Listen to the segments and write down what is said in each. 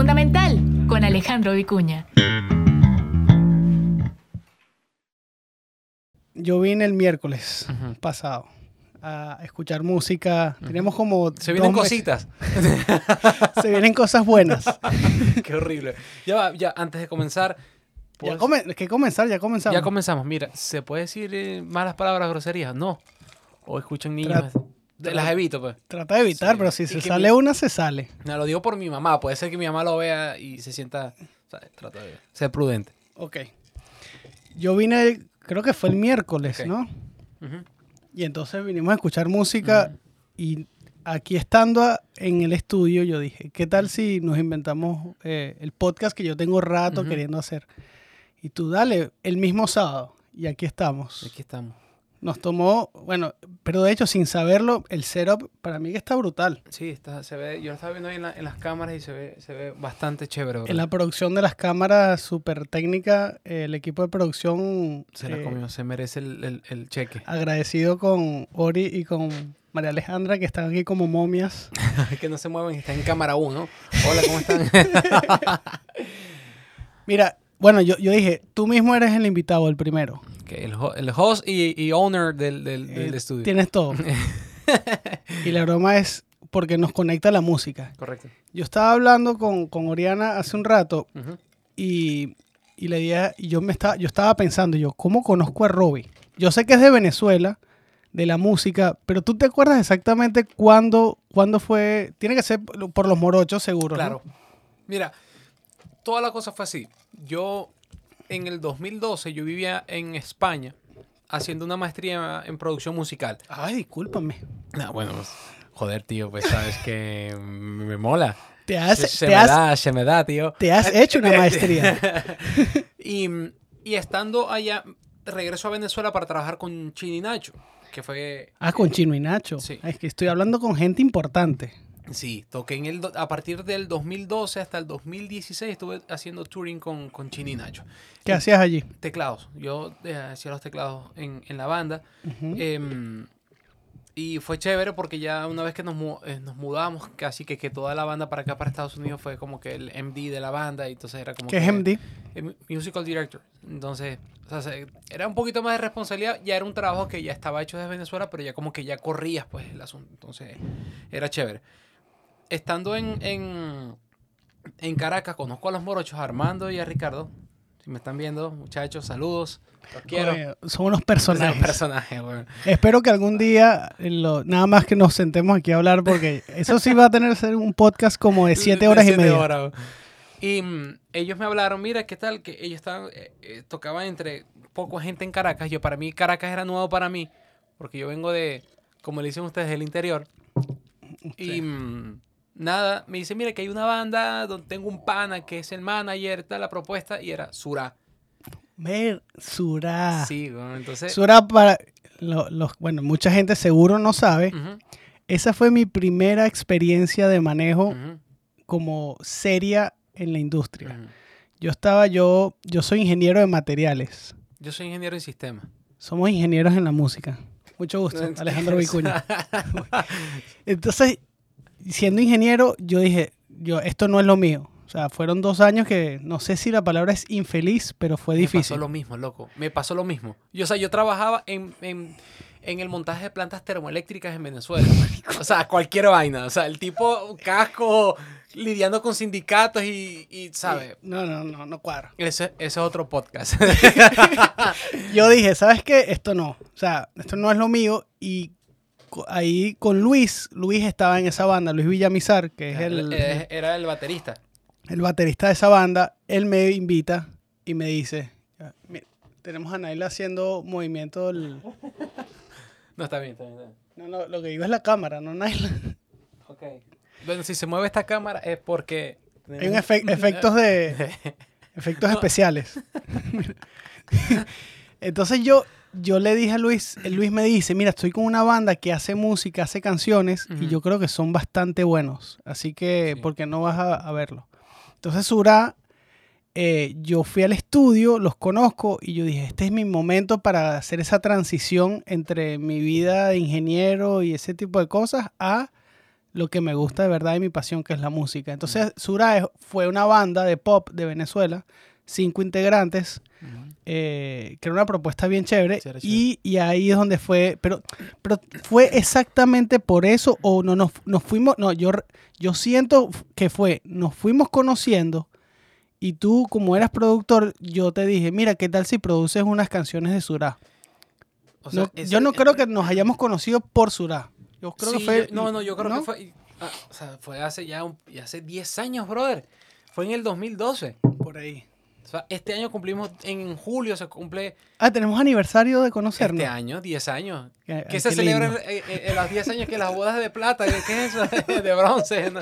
Fundamental con Alejandro Vicuña. Yo vine el miércoles pasado a escuchar música. Tenemos como. Se vienen dos meses- cositas. Se vienen cosas buenas. Qué horrible. Ya va, ya, antes de comenzar. ya come- que comenzar, ya comenzamos. ya comenzamos. Mira, ¿se puede decir eh, malas palabras, groserías? No. O escuchan niños. Tra- De- Las evito, pues. Trata de evitar, Sí. pero si Y se sale mi- una, se sale. No, lo digo por mi mamá. Puede ser que mi mamá lo vea y se sienta. ¿sabes? Trato de ser prudente. Ok. Yo vine, creo que fue el miércoles. ¿no? Y entonces vinimos a escuchar música y aquí estando a- en el estudio yo dije, ¿qué tal si nos inventamos eh, el podcast que yo tengo rato queriendo hacer? Y tú dale, el mismo sábado. Y aquí estamos. Aquí estamos. Nos tomó, bueno, pero de hecho sin saberlo, el setup para mí que está brutal. Sí, está, se ve. Yo lo estaba viendo ahí en, la- en las cámaras y se ve, se ve bastante chévere. bro. En la producción de las cámaras súper técnica, eh, el equipo de producción Se la eh, comió, se merece el, el- el cheque. agradecido con Ori y con María Alejandra que están aquí como momias. que no se mueven, está en cámara 1. Hola, ¿cómo están? Mira, bueno, yo, yo dije, tú mismo eres el invitado, el primero. El, ho- el host y, y owner del, del, del Eh, estudio. Tienes todo. y la broma es porque nos conecta la música. Correcto. Yo estaba hablando con, con Oriana hace un rato y, y le dije, y yo, me estaba, yo estaba pensando, yo, ¿cómo conozco a Robbie? Yo sé que es de Venezuela, de la música, pero tú te acuerdas exactamente cuándo, cuándo fue, tiene que ser por los morochos seguro. ¿no? Claro. Mira, toda la cosa fue así. Yo, en el 2012, yo vivía en España haciendo una maestría en producción musical. Ay, discúlpame. Ah, bueno, pues, joder, tío, pues sabes que me mola. Te has, se, se te me has- da, se me da, tío. te has hecho una maestría. y, y estando allá, regreso a Venezuela para trabajar con Chini Nacho, que fue... Ah, con Chino y Nacho. Sí. Es que estoy hablando con gente importante. Sí, toqué en el, a partir del 2012 hasta el 2016 estuve haciendo touring con, con Chini Nacho. ¿Qué hacías allí? Teclados, yo eh, hacía los teclados en, en la banda. Em, y fue chévere porque ya una vez que nos, eh, nos mudamos, casi que, que toda la banda para acá, para Estados Unidos, fue como que el MD de la banda. Y entonces era como ¿Qué es MD? mu- Musical Director. Entonces, o sea, se- era un poquito más de responsabilidad. Ya era un trabajo que ya estaba hecho desde Venezuela, pero ya como que ya corrías pues el asunto. Entonces, era chévere. Estando en, en, en Caracas, conozco a los morochos, a Armando y a Ricardo. Si me están viendo, muchachos, saludos. Los quiero. Oye, son unos Son personajes. personajes, weón. Espero que algún día, lo- nada más que nos sentemos aquí a hablar, porque eso sí va a tener que ser un podcast como de siete De horas y media. horas. Y mm, ellos me hablaron, mira, ¿qué tal? Que ellos estaban, eh, eh, tocaban entre poco gente en Caracas. Yo, para mí, Caracas era nuevo para mí, porque yo vengo de, como le dicen ustedes, del interior. Y mm, nada, me dice, mira, que hay una banda donde tengo un pana que es el manager, tal, la propuesta, y era Sura. Ver, Surá. Sí, weón, entonces... Surá para... lo- los, bueno, mucha gente seguro no sabe. Esa fue mi primera experiencia de manejo como seria en la industria. Yo estaba, yo, yo soy ingeniero de materiales. Yo soy ingeniero en sistema. Somos ingenieros en la música. Mucho gusto, Alejandro Vicuña. Entonces, siendo ingeniero, yo dije, yo, esto no es lo mío. O sea, fueron dos años que no sé si la palabra es infeliz, pero fue Me pasó difícil. lo mismo, loco. Me pasó lo mismo. Yo, o sea, yo trabajaba en, en, en el montaje de plantas termoeléctricas en Venezuela. O sea, cualquier vaina. O sea, el tipo casco lidiando con sindicatos y, y ¿sabes? No, no, no, no cuadra. Ese, ese es otro podcast. Yo dije, ¿sabes qué? Esto no. O sea, esto no es lo mío. Y ahí con Luis, Luis estaba en esa banda, Luis Villamizar, que es el, Eh, Era el baterista. el baterista de esa banda. Él me invita y me dice, "Ya, mira, tenemos a Naila haciendo movimiento del... No, está bien, está bien. Está bien. No, no, lo que digo es la cámara, no Naila. Ok. Bueno, si se mueve esta cámara es porque... Hay un efe- efectos de efectos especiales. Entonces yo, yo le dije a Luis, eh, Luis me dice, mira, estoy con una banda que hace música, hace canciones y yo creo que son bastante buenos. Así que, Sí. ¿por qué no vas a, a verlo? Entonces Sura, eh, yo fui al estudio, los conozco y yo dije, este es mi momento para hacer esa transición entre mi vida de ingeniero y ese tipo de cosas a lo que me gusta de verdad y mi pasión, que es la música. Entonces, Sura fue una banda de pop de Venezuela, cinco integrantes, eh, que era una propuesta bien chévere. Y, y ahí es donde fue, pero, pero fue exactamente por eso o no nos, nos fuimos, no, yo, yo siento que fue, nos fuimos conociendo y tú como eras productor, yo te dije, mira, ¿qué tal si produces unas canciones de Surá? O sea, No, ese- yo no creo que nos hayamos conocido por Surá. Yo creo que fue... yo- no, no, yo creo ¿no? que fue. ah, o sea, fue hace ya un- hace 10 años, brother. Fue en el 2012. Por ahí. Sea, este año cumplimos, en julio se cumple Ah, tenemos aniversario de conocernos. este año, 10 años. Qué- ¿Qué ay, se qué celebra lindo. en, los 10 años que las bodas de plata? ¿Qué es eso? De bronce. ¿no?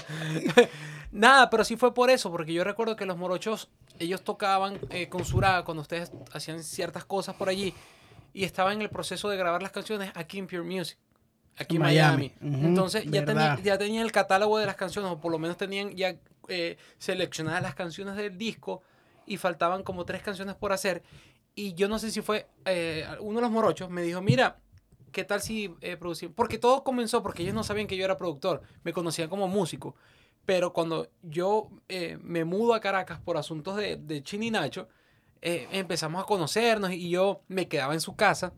Nada, pero sí fue por eso, porque yo recuerdo que los morochos, ellos tocaban eh, con Surá cuando ustedes hacían ciertas cosas por allí y estaban en el proceso de grabar las canciones aquí en Pure Music, aquí en Miami. Entonces ya, tenía, ya tenían el catálogo de las canciones, o por lo menos tenían ya eh, seleccionadas las canciones del disco y faltaban como tres canciones por hacer. Y yo no sé si fue eh, uno de los morochos, me dijo, mira, ¿qué tal si eh, producimos? Porque todo comenzó porque ellos no sabían que yo era productor, me conocían como músico. Pero cuando yo eh, me mudo a Caracas por asuntos de, de Chini y Nacho, eh, empezamos a conocernos y yo me quedaba en su casa,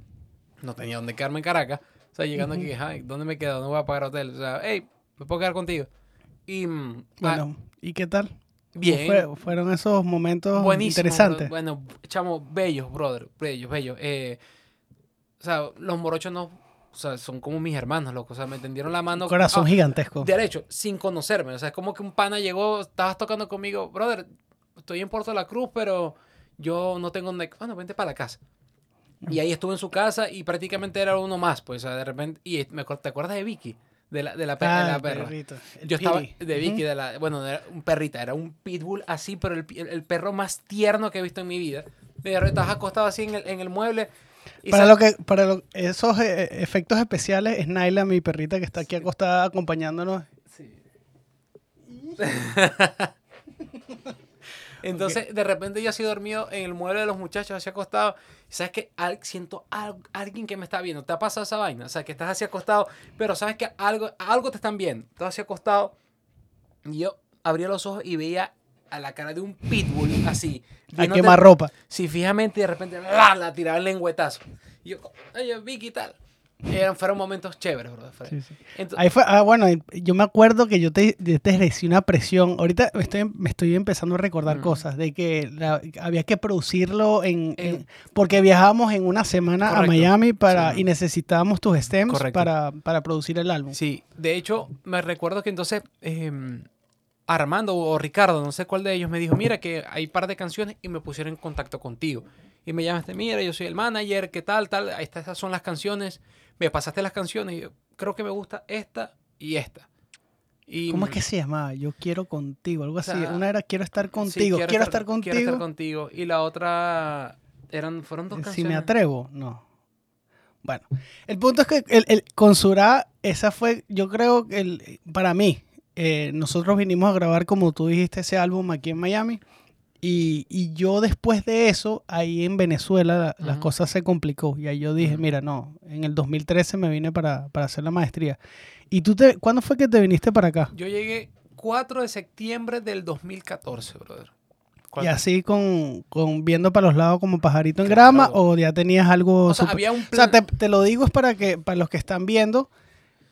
no tenía dónde quedarme en Caracas. O sea, llegando aquí, ay, ¿dónde me quedo? No voy a pagar hotel. O sea, hey, me puedo quedar contigo. Y mm, ah, Bueno, ¿y qué tal? ¿Cómo bien. fue- fueron esos momentos Buenísimo. interesantes. bro. Bueno, chamo, bellos, brother. Bellos, bellos. Eh, o sea, los morochos no. O sea, son como mis hermanos, loco. O sea, me tendieron la mano. Corazón ah, gigantesco. Derecho, sin conocerme. O sea, es como que un pana llegó, estabas tocando conmigo, brother, estoy en Puerto La Cruz, pero yo no tengo donde. Bueno, vente para la casa. Y ahí estuve en su casa y prácticamente era uno más, pues, o sea, de repente. Y me, ¿te acuerdas de Vicky? De la, de la, de Ah, la perra. perrito, el Yo estaba de Vicky, de la, bueno, era un perrita, era un pitbull así, pero el, el, el perro más tierno que he visto en mi vida. De repente estabas acostado así en el, en el mueble. y Para sal- lo que, para lo- esos eh, efectos especiales, es Naila, mi perrita, que está aquí acostada acompañándonos. Entonces, de repente yo así dormido en el mueble de los muchachos, así acostado. Y sabes que al- siento al- alguien que me está viendo. ¿Te ha pasado esa vaina? O sea, que estás así acostado, pero sabes que algo, algo te están viendo. Estás así acostado. Y yo abría los ojos y veía a la cara de un pitbull así. A quemar ropa. Sí, fijamente y de repente ¡la! la tiraba el lengüetazo. Y yo, oye, Vicky tal. Eran, fueron momentos chéveres, bro. Sí, sí. Ahí fue, ah, bueno, yo me acuerdo que yo te, te ejercí una presión. Ahorita me estoy, me estoy empezando a recordar cosas de que la- había que producirlo en, En- en- porque viajábamos en una semana a. Miami para Sí. y necesitábamos tus stems para, para producir el álbum. Sí, de hecho, me recuerdo que entonces em, Armando o Ricardo, no sé cuál de ellos, me dijo, mira que hay un par de canciones y me pusieron en contacto contigo. Y me llamaste, mira, yo soy el manager, ¿qué tal? tal? Estas son las canciones. Me pasaste las canciones y yo creo que me gusta esta y esta. Y, ¿Cómo es que se llamaba? Yo quiero contigo, algo así. sea, Una era quiero estar sí, contigo, quiero, estar, contigo. Quiero estar contigo. Y la otra, eran, fueron dos si canciones. me atrevo, no. Bueno, el punto es que el, el- con Surá, esa fue, yo creo que el, para mí, eh, nosotros vinimos a grabar, como tú dijiste, ese álbum aquí en Miami. Y, y yo después de eso, ahí en Venezuela, la- las cosas se complicó. Y ahí yo dije, mira, no, en el 2013 me vine para, para hacer la maestría. ¿Y tú te, cuándo fue que te viniste para acá? Yo llegué 4 de septiembre del 2014, brother. Y así con, con viendo para los lados como pajarito en Claro. grama o ya tenías algo O sea, super- había un O sea, plan. te, te lo digo es para que para los que están viendo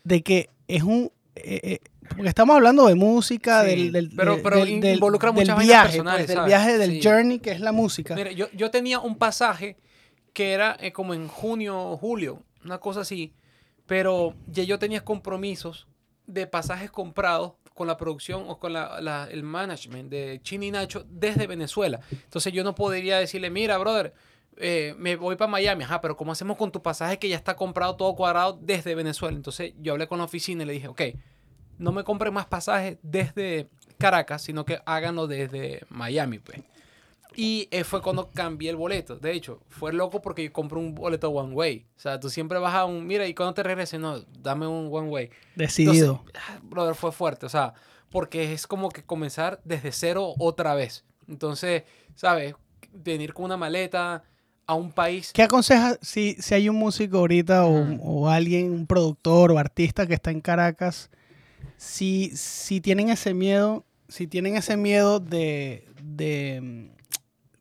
de que es un eh, eh, porque estamos hablando de música, Sí, del, del, pero- del- pero del- in- del- involucra del muchas vainas viaje, personales, pues, del viaje del Sí. journey que es la música. Mira, yo, yo tenía un pasaje que era eh, como en junio o julio, una cosa así, pero ya yo tenía compromisos de pasajes comprados con la producción o con la- la- el management de Chini Nacho desde Venezuela. Entonces yo no podría decirle, mira, brother, eh, me voy para Miami, ajá, pero ¿cómo hacemos con tu pasaje que ya está comprado todo cuadrado desde Venezuela? Entonces yo hablé con la oficina y le dije, ok, no me compren más pasajes desde Caracas, sino que háganlo desde Miami, pues. Y eh, fue cuando cambié el boleto. De hecho, fue loco porque yo compré un boleto one way. O sea, tú siempre vas a un, mira, y cuando te regreses, no, dame un one way. Decidido. Entonces, ah, brother, fue fuerte. O sea, porque es como que comenzar desde cero otra vez. Entonces, ¿sabes? Venir con una maleta a un país. ¿Qué aconsejas si, si hay un músico ahorita o, o alguien, un productor o artista que está en Caracas si, si tienen ese miedo, si tienen ese miedo de, de,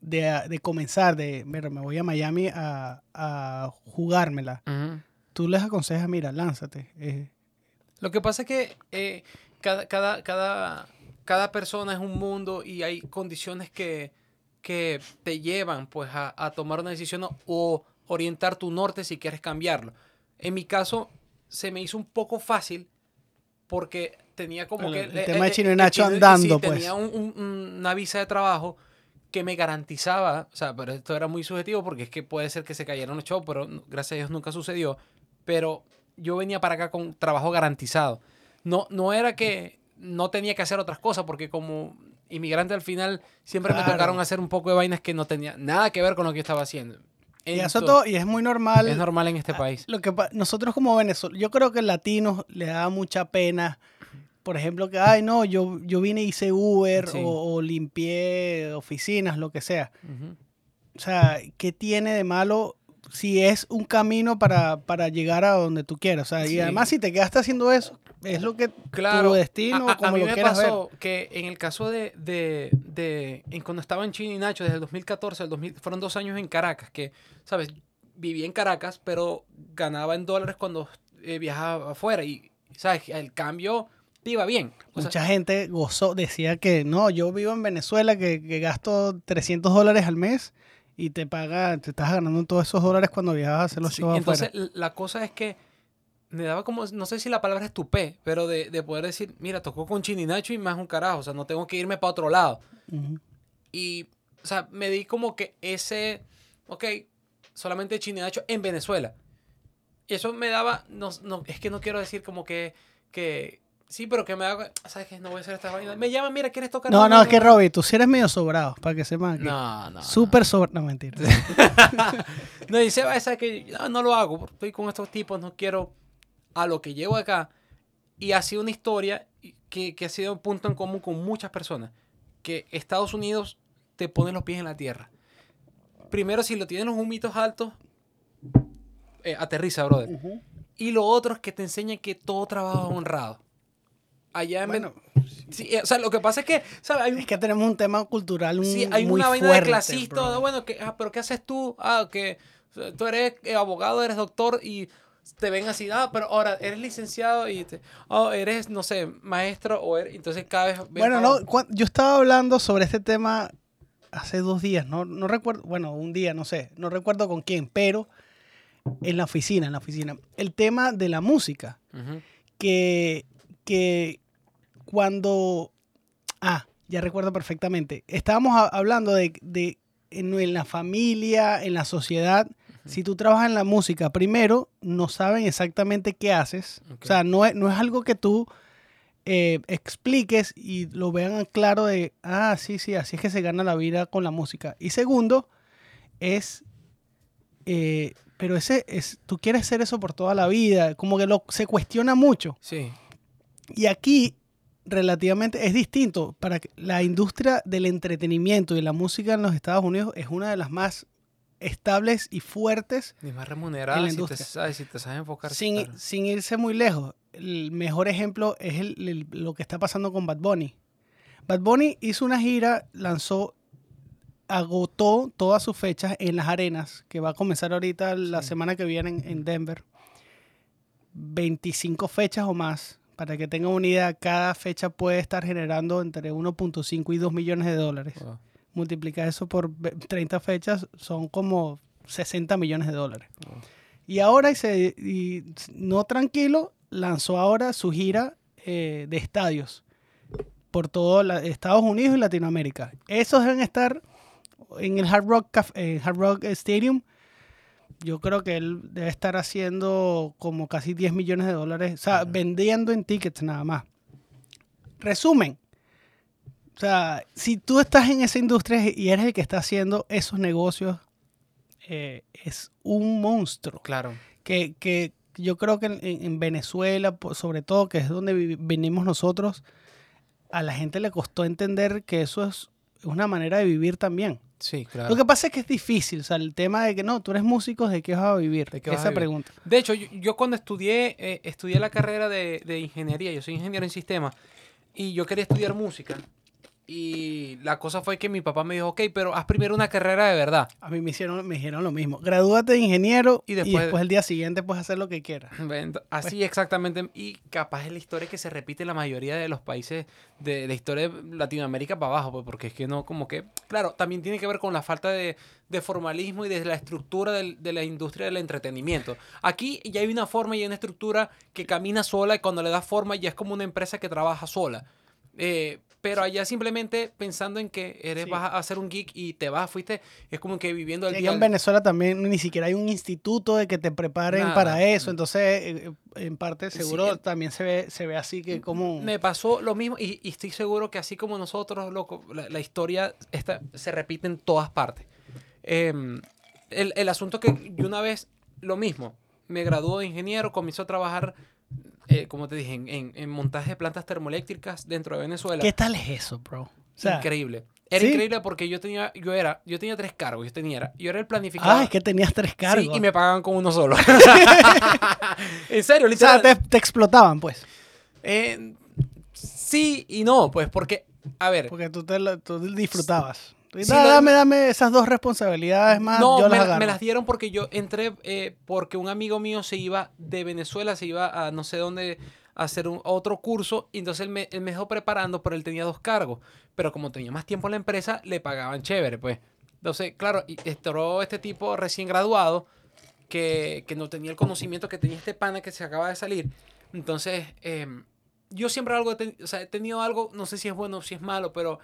de, de comenzar, de, mira, me voy a Miami a, a jugármela, tú les aconsejas, mira, lánzate. eh, Lo que pasa es que eh, cada, cada, cada, cada persona es un mundo y hay condiciones que, que te llevan pues, a, a tomar una decisión o orientar tu norte si quieres cambiarlo. En mi caso, se me hizo un poco fácil porque tenía como El- que... el tema de Chino y Nacho andando, sí, pues. Tenía un- un- una visa de trabajo que me garantizaba, o sea, pero esto era muy subjetivo porque es que puede ser que se cayeran los shows, pero gracias a Dios nunca sucedió. Pero yo venía para acá con trabajo garantizado. No, no era que no tenía que hacer otras cosas, porque como inmigrante al final siempre me tocaron hacer un poco de vainas que no tenía nada que ver con lo que yo estaba haciendo. Y eso todo, y es muy normal. es normal en este Ah, país. Lo que nosotros como venezolanos, yo creo que latinos le da mucha pena, por ejemplo, que, ay, no, yo, yo vine y hice Uber Sí. o, o limpié oficinas, lo que sea. O sea, ¿qué tiene de malo si es un camino para, para llegar a donde tú quieras? O sea, Sí. y además si te quedaste haciendo eso, es lo que Claro. tu destino, a, a- a como mí lo me quieras ver. que en el caso de, de, de- en cuando estaba en Chino y Nacho, desde el 2014 al 2000, fueron dos años en Caracas, que, ¿sabes? Viví en Caracas, pero ganaba en dólares cuando eh, viajaba afuera y, ¿sabes? El cambio te iba bien. O sea, Mucha gente gozó, decía que no, yo vivo en Venezuela, que, que gasto 300 dólares al mes y te paga, te estás ganando todos esos dólares cuando viajas a hacer los Sí, shows entonces afuera. la cosa es que me daba como, no sé si la palabra es tupé, pero de, de poder decir, mira, tocó con Chino y Nacho y más un carajo, o sea, no tengo que irme para otro lado. Y, o sea, me di como que ese, ok, solamente Chino y Nacho en Venezuela. Y eso me daba, no, no, es que no quiero decir como que, que sí, pero que me haga, ¿sabes qué? No voy a hacer esta vaina. Me llaman, mira, ¿quieres tocar? No, no, es que Robbie, tú sí eres medio sobrado, para que sepan que No, no. súper sobrado. No, mentira. No, dice, "Ah, ¿sabes que no, no lo hago, estoy con estos tipos, no quiero a lo que llego acá. Y ha sido una historia que, que ha sido un punto en común con muchas personas, que Estados Unidos te pone los pies en la tierra. Primero, si lo tienen los humitos altos, eh, aterriza, brother. Ujú. Y lo otro es que te enseña que todo trabajo es honrado. Allá en Bueno, sí, eh, o sea, lo que pasa es que, ¿sabes? Hay un es que tenemos un tema cultural Sí, muy hay una vaina fuerte, de clasista. bro. Bueno, que, ah, pero ¿qué haces tú? Ah, que tú eres eh, abogado, eres doctor y te ven así. Ah, pero ahora eres licenciado y te, oh, eres, no sé, maestro o eres, entonces cada vez... Bueno, no, yo estaba hablando sobre este tema hace dos días, no, no recuerdo, bueno, un día, no sé, no recuerdo con quién, pero en la oficina, en la oficina. El tema de la música, que, que cuando... Ah, ya recuerdo perfectamente. Estábamos hablando de, de en, en la familia, en la sociedad. Si tú trabajas en la música, primero, no saben exactamente qué haces. O sea, no es, no es algo que tú eh, expliques y lo vean claro de, ah, sí, sí, así es que se gana la vida con la música. Y segundo, es, eh, pero ese es, tú quieres hacer eso por toda la vida, como que lo, se cuestiona mucho. Sí. Y aquí relativamente es distinto. Para que la industria del entretenimiento y la música en los Estados Unidos es una de las más estables y fuertes Ni más En remunerada la si te, sabes, si te sabes enfocar. sin, claro. sin irse muy lejos. El mejor ejemplo es el- el- lo que está pasando con Bad Bunny. Bad Bunny hizo una gira, lanzó, agotó todas sus fechas en las arenas, que va a comenzar ahorita la Sí. semana que viene en, en Denver. 25 fechas o más. Para que tengan una idea, cada fecha puede estar generando entre 1.5 y 2 millones de dólares. Wow, Multiplica eso por ve- 30 fechas, son como 60 millones de dólares. wow. Y ahora, y se, y no tranquilo, lanzó ahora su gira eh, de estadios por todo la- Estados Unidos y Latinoamérica. Esos deben estar en el Hard Rock, Caf- eh, Hard Rock Stadium. Yo creo que él debe estar haciendo como casi 10 millones de dólares, o sea, vendiendo en tickets nada más. Resumen. O sea, si tú estás en esa industria y eres el que está haciendo esos negocios, eh, es un monstruo Claro. que, que yo creo que en, en Venezuela, sobre todo, que es donde venimos nosotros, a la gente le costó entender que eso es una manera de vivir también. Sí, claro. Lo que pasa es que es difícil, o sea, el tema de que no, tú eres músico, ¿de qué vas a vivir? ¿De qué vas Esa a vivir? pregunta. De hecho, yo, yo cuando estudié, eh, estudié la carrera de, de ingeniería, yo soy ingeniero en sistemas, y yo quería estudiar música. Y la cosa fue que mi papá me dijo, ok, pero haz primero una carrera de verdad. A mí me hicieron, me dijeron lo mismo. Gradúate de ingeniero Y y después- después, el día siguiente puedes hacer lo que quieras. Así exactamente. Y capaz es la historia que se repite en la mayoría de los países de la historia de Latinoamérica para abajo, pues, porque es que no, como que, claro, también tiene que ver con la falta de, de formalismo y de la estructura del- de la industria del entretenimiento. Aquí ya hay una forma y hay una estructura que camina sola y cuando le das forma ya es como una empresa que trabaja sola. Eh, pero allá simplemente pensando en que eres, Sí. vas a hacer un geek y te vas, fuiste, es como que viviendo el Aquí día en Venezuela también ni siquiera hay un instituto de que te preparen Nada. para eso. Entonces, eh, en parte seguro también se ve, se ve así que como... Me pasó lo mismo y, y estoy seguro que así como nosotros, loco, la, la historia esta, se repite en todas partes. Em, el, el asunto que yo una vez, lo mismo, me graduó de ingeniero, comenzó a trabajar, eh, como te dije, en, en- en montaje de plantas termoeléctricas dentro de Venezuela. ¿Qué tal es eso, bro? O sea, increíble. Era ¿sí? increíble porque yo tenía, yo era, yo tenía tres cargos, yo tenía, era- yo era el planificador. ah, es que tenías tres cargos. Sí, y me pagaban con uno solo. en serio, o sea, literal. te, te explotaban, pues. Eh, sí y no, pues porque, a ver, Porque tú, te tú disfrutabas. Sí, "Da- dame, dame esas dos responsabilidades más, no, yo me, las me dieron porque yo entré, eh, porque un amigo mío se iba de Venezuela, se iba a no sé dónde a hacer un, otro curso, y entonces él me, él me dejó preparando, pero él tenía dos cargos, pero como tenía más tiempo en la empresa, le pagaban chévere, pues. Entonces, claro, y entró este tipo recién graduado, que, que no tenía el conocimiento que tenía este pana que se acaba de salir. Entonces, em, yo siempre algo, o sea, he tenido algo, no sé si es bueno o si es malo, pero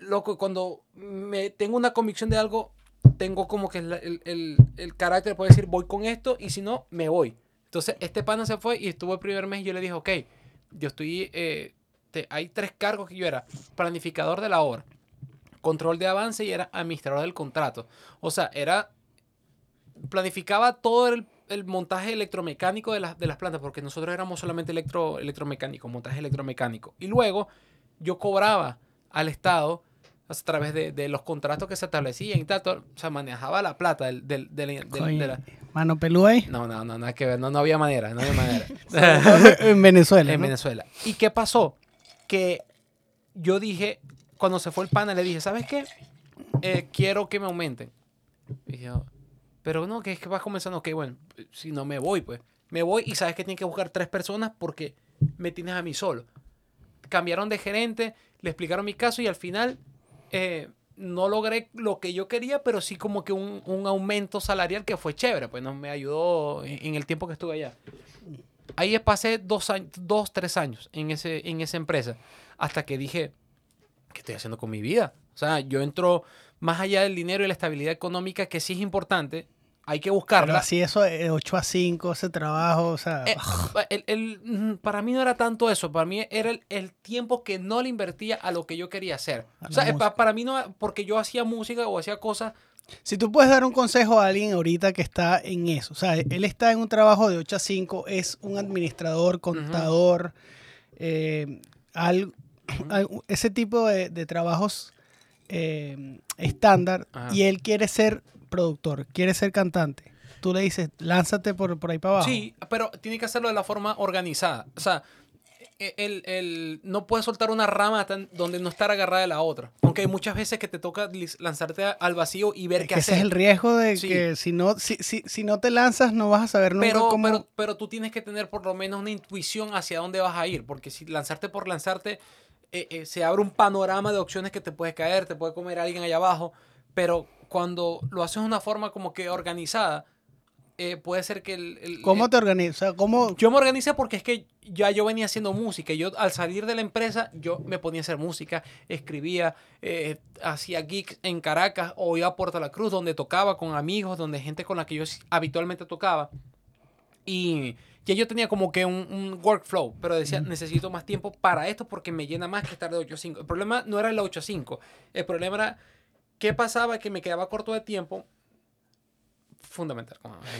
loco, cuando me tengo una convicción de algo, tengo como que el, el, el- carácter puede decir voy con esto y si no, me voy. Entonces, este pana se fue y estuvo el primer mes y yo le dije, ok, yo estoy, eh, hay tres cargos que yo era, planificador de la obra, control de avance y era administrador del contrato. O sea, era, planificaba todo el, el montaje electromecánico de las, de las plantas, porque nosotros éramos solamente electro, electromecánico, montaje electromecánico. Y luego yo cobraba al Estado a través de, de los contratos que se establecían y tal, todo, o sea, manejaba la plata del, del, del- del- Coño, de la... Mano pelú ahí. No, no, no, nada que ver, no, no había manera, no había manera. en Venezuela. en ¿no? Venezuela. ¿Y qué pasó? Que yo dije, cuando se fue el pana, le dije, ¿sabes qué? Eh, quiero que me aumenten. Y yo, pero no, que es que vas comenzando, ok, bueno, si no me voy, pues. Me voy y sabes que tienes que buscar tres personas porque me tienes a mí solo. Cambiaron de gerente, le explicaron mi caso y al final eh, no logré lo que yo quería, pero sí como que un, un aumento salarial que fue chévere, pues no me ayudó en, el tiempo que estuve allá. Ahí pasé dos, años, dos tres años en, ese, en esa empresa hasta que dije, ¿qué estoy haciendo con mi vida? O sea, yo entro más allá del dinero y la estabilidad económica, que sí es importante, hay que Pero buscarla. así eso, de 8 a 5, ese trabajo, o sea... Eh, el- el- para mí no era tanto eso, para mí era el, el tiempo que no le invertía a lo que yo quería hacer. A O sea, eh, para mí no, porque yo hacía música o hacía cosas, Si tú puedes dar un consejo a alguien ahorita que está en eso, o sea, él está en un trabajo de 8 a 5, es un administrador, contador, eh, al- al- ese tipo de, de trabajos eh, estándar, Ajá. y él quiere ser productor, quiere ser cantante. Tú le dices, lánzate por, por ahí para abajo. Sí, pero tiene que hacerlo de la forma organizada. O sea, e- el, el- no puedes soltar una rama tan- donde no estar agarrada de la otra. Aunque hay muchas veces que te toca lanzarte a- al vacío y ver Es qué que ese hacer. es el riesgo de Sí. que si no, si, si, si no te lanzas no vas a saber nunca pero, cómo... pero, pero tú tienes que tener por lo menos una intuición hacia dónde vas a ir. Porque si lanzarte por lanzarte, eh, eh, se abre un panorama de opciones que te puedes caer, te puede comer alguien allá abajo. Pero cuando lo haces de una forma como que organizada, eh, puede ser que el... el- ¿Cómo el- te organizas? ¿cómo, Yo me organicé porque es que ya yo venía haciendo música. Yo al salir de la empresa, yo me ponía a hacer música, escribía, eh, hacía gigs en Caracas o iba a Puerto La Cruz, donde tocaba con amigos, donde gente con la que yo habitualmente tocaba. Y ya yo tenía como que un, un workflow, pero decía, necesito más tiempo para esto porque me llena más que estar de 8 a 5. El problema no era el 8 a 5. El problema era qué pasaba que me quedaba corto de tiempo. Fundamental. como-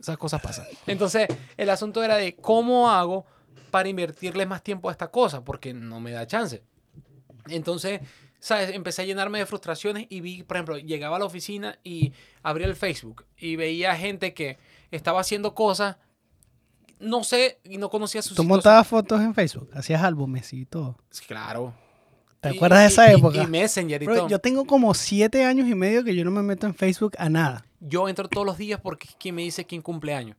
esas cosas pasan. Entonces, el asunto era de cómo hago para invertirle más tiempo a esta cosa, porque no me da chance. Entonces, ¿sabes? Empecé a llenarme de frustraciones y vi, por ejemplo, llegaba a la oficina y abría el Facebook y veía gente que estaba haciendo cosas, no sé, y no conocía sus Tú montabas fotos en Facebook, hacías álbumes y todo. Claro. ¿Te Y- acuerdas de esa y- época? Y, Messenger y Bro, todo. yo Yo, tengo como siete años y medio que yo no me meto en Facebook a nada. entro todos los días porque es quien me dice quién cumpleaños.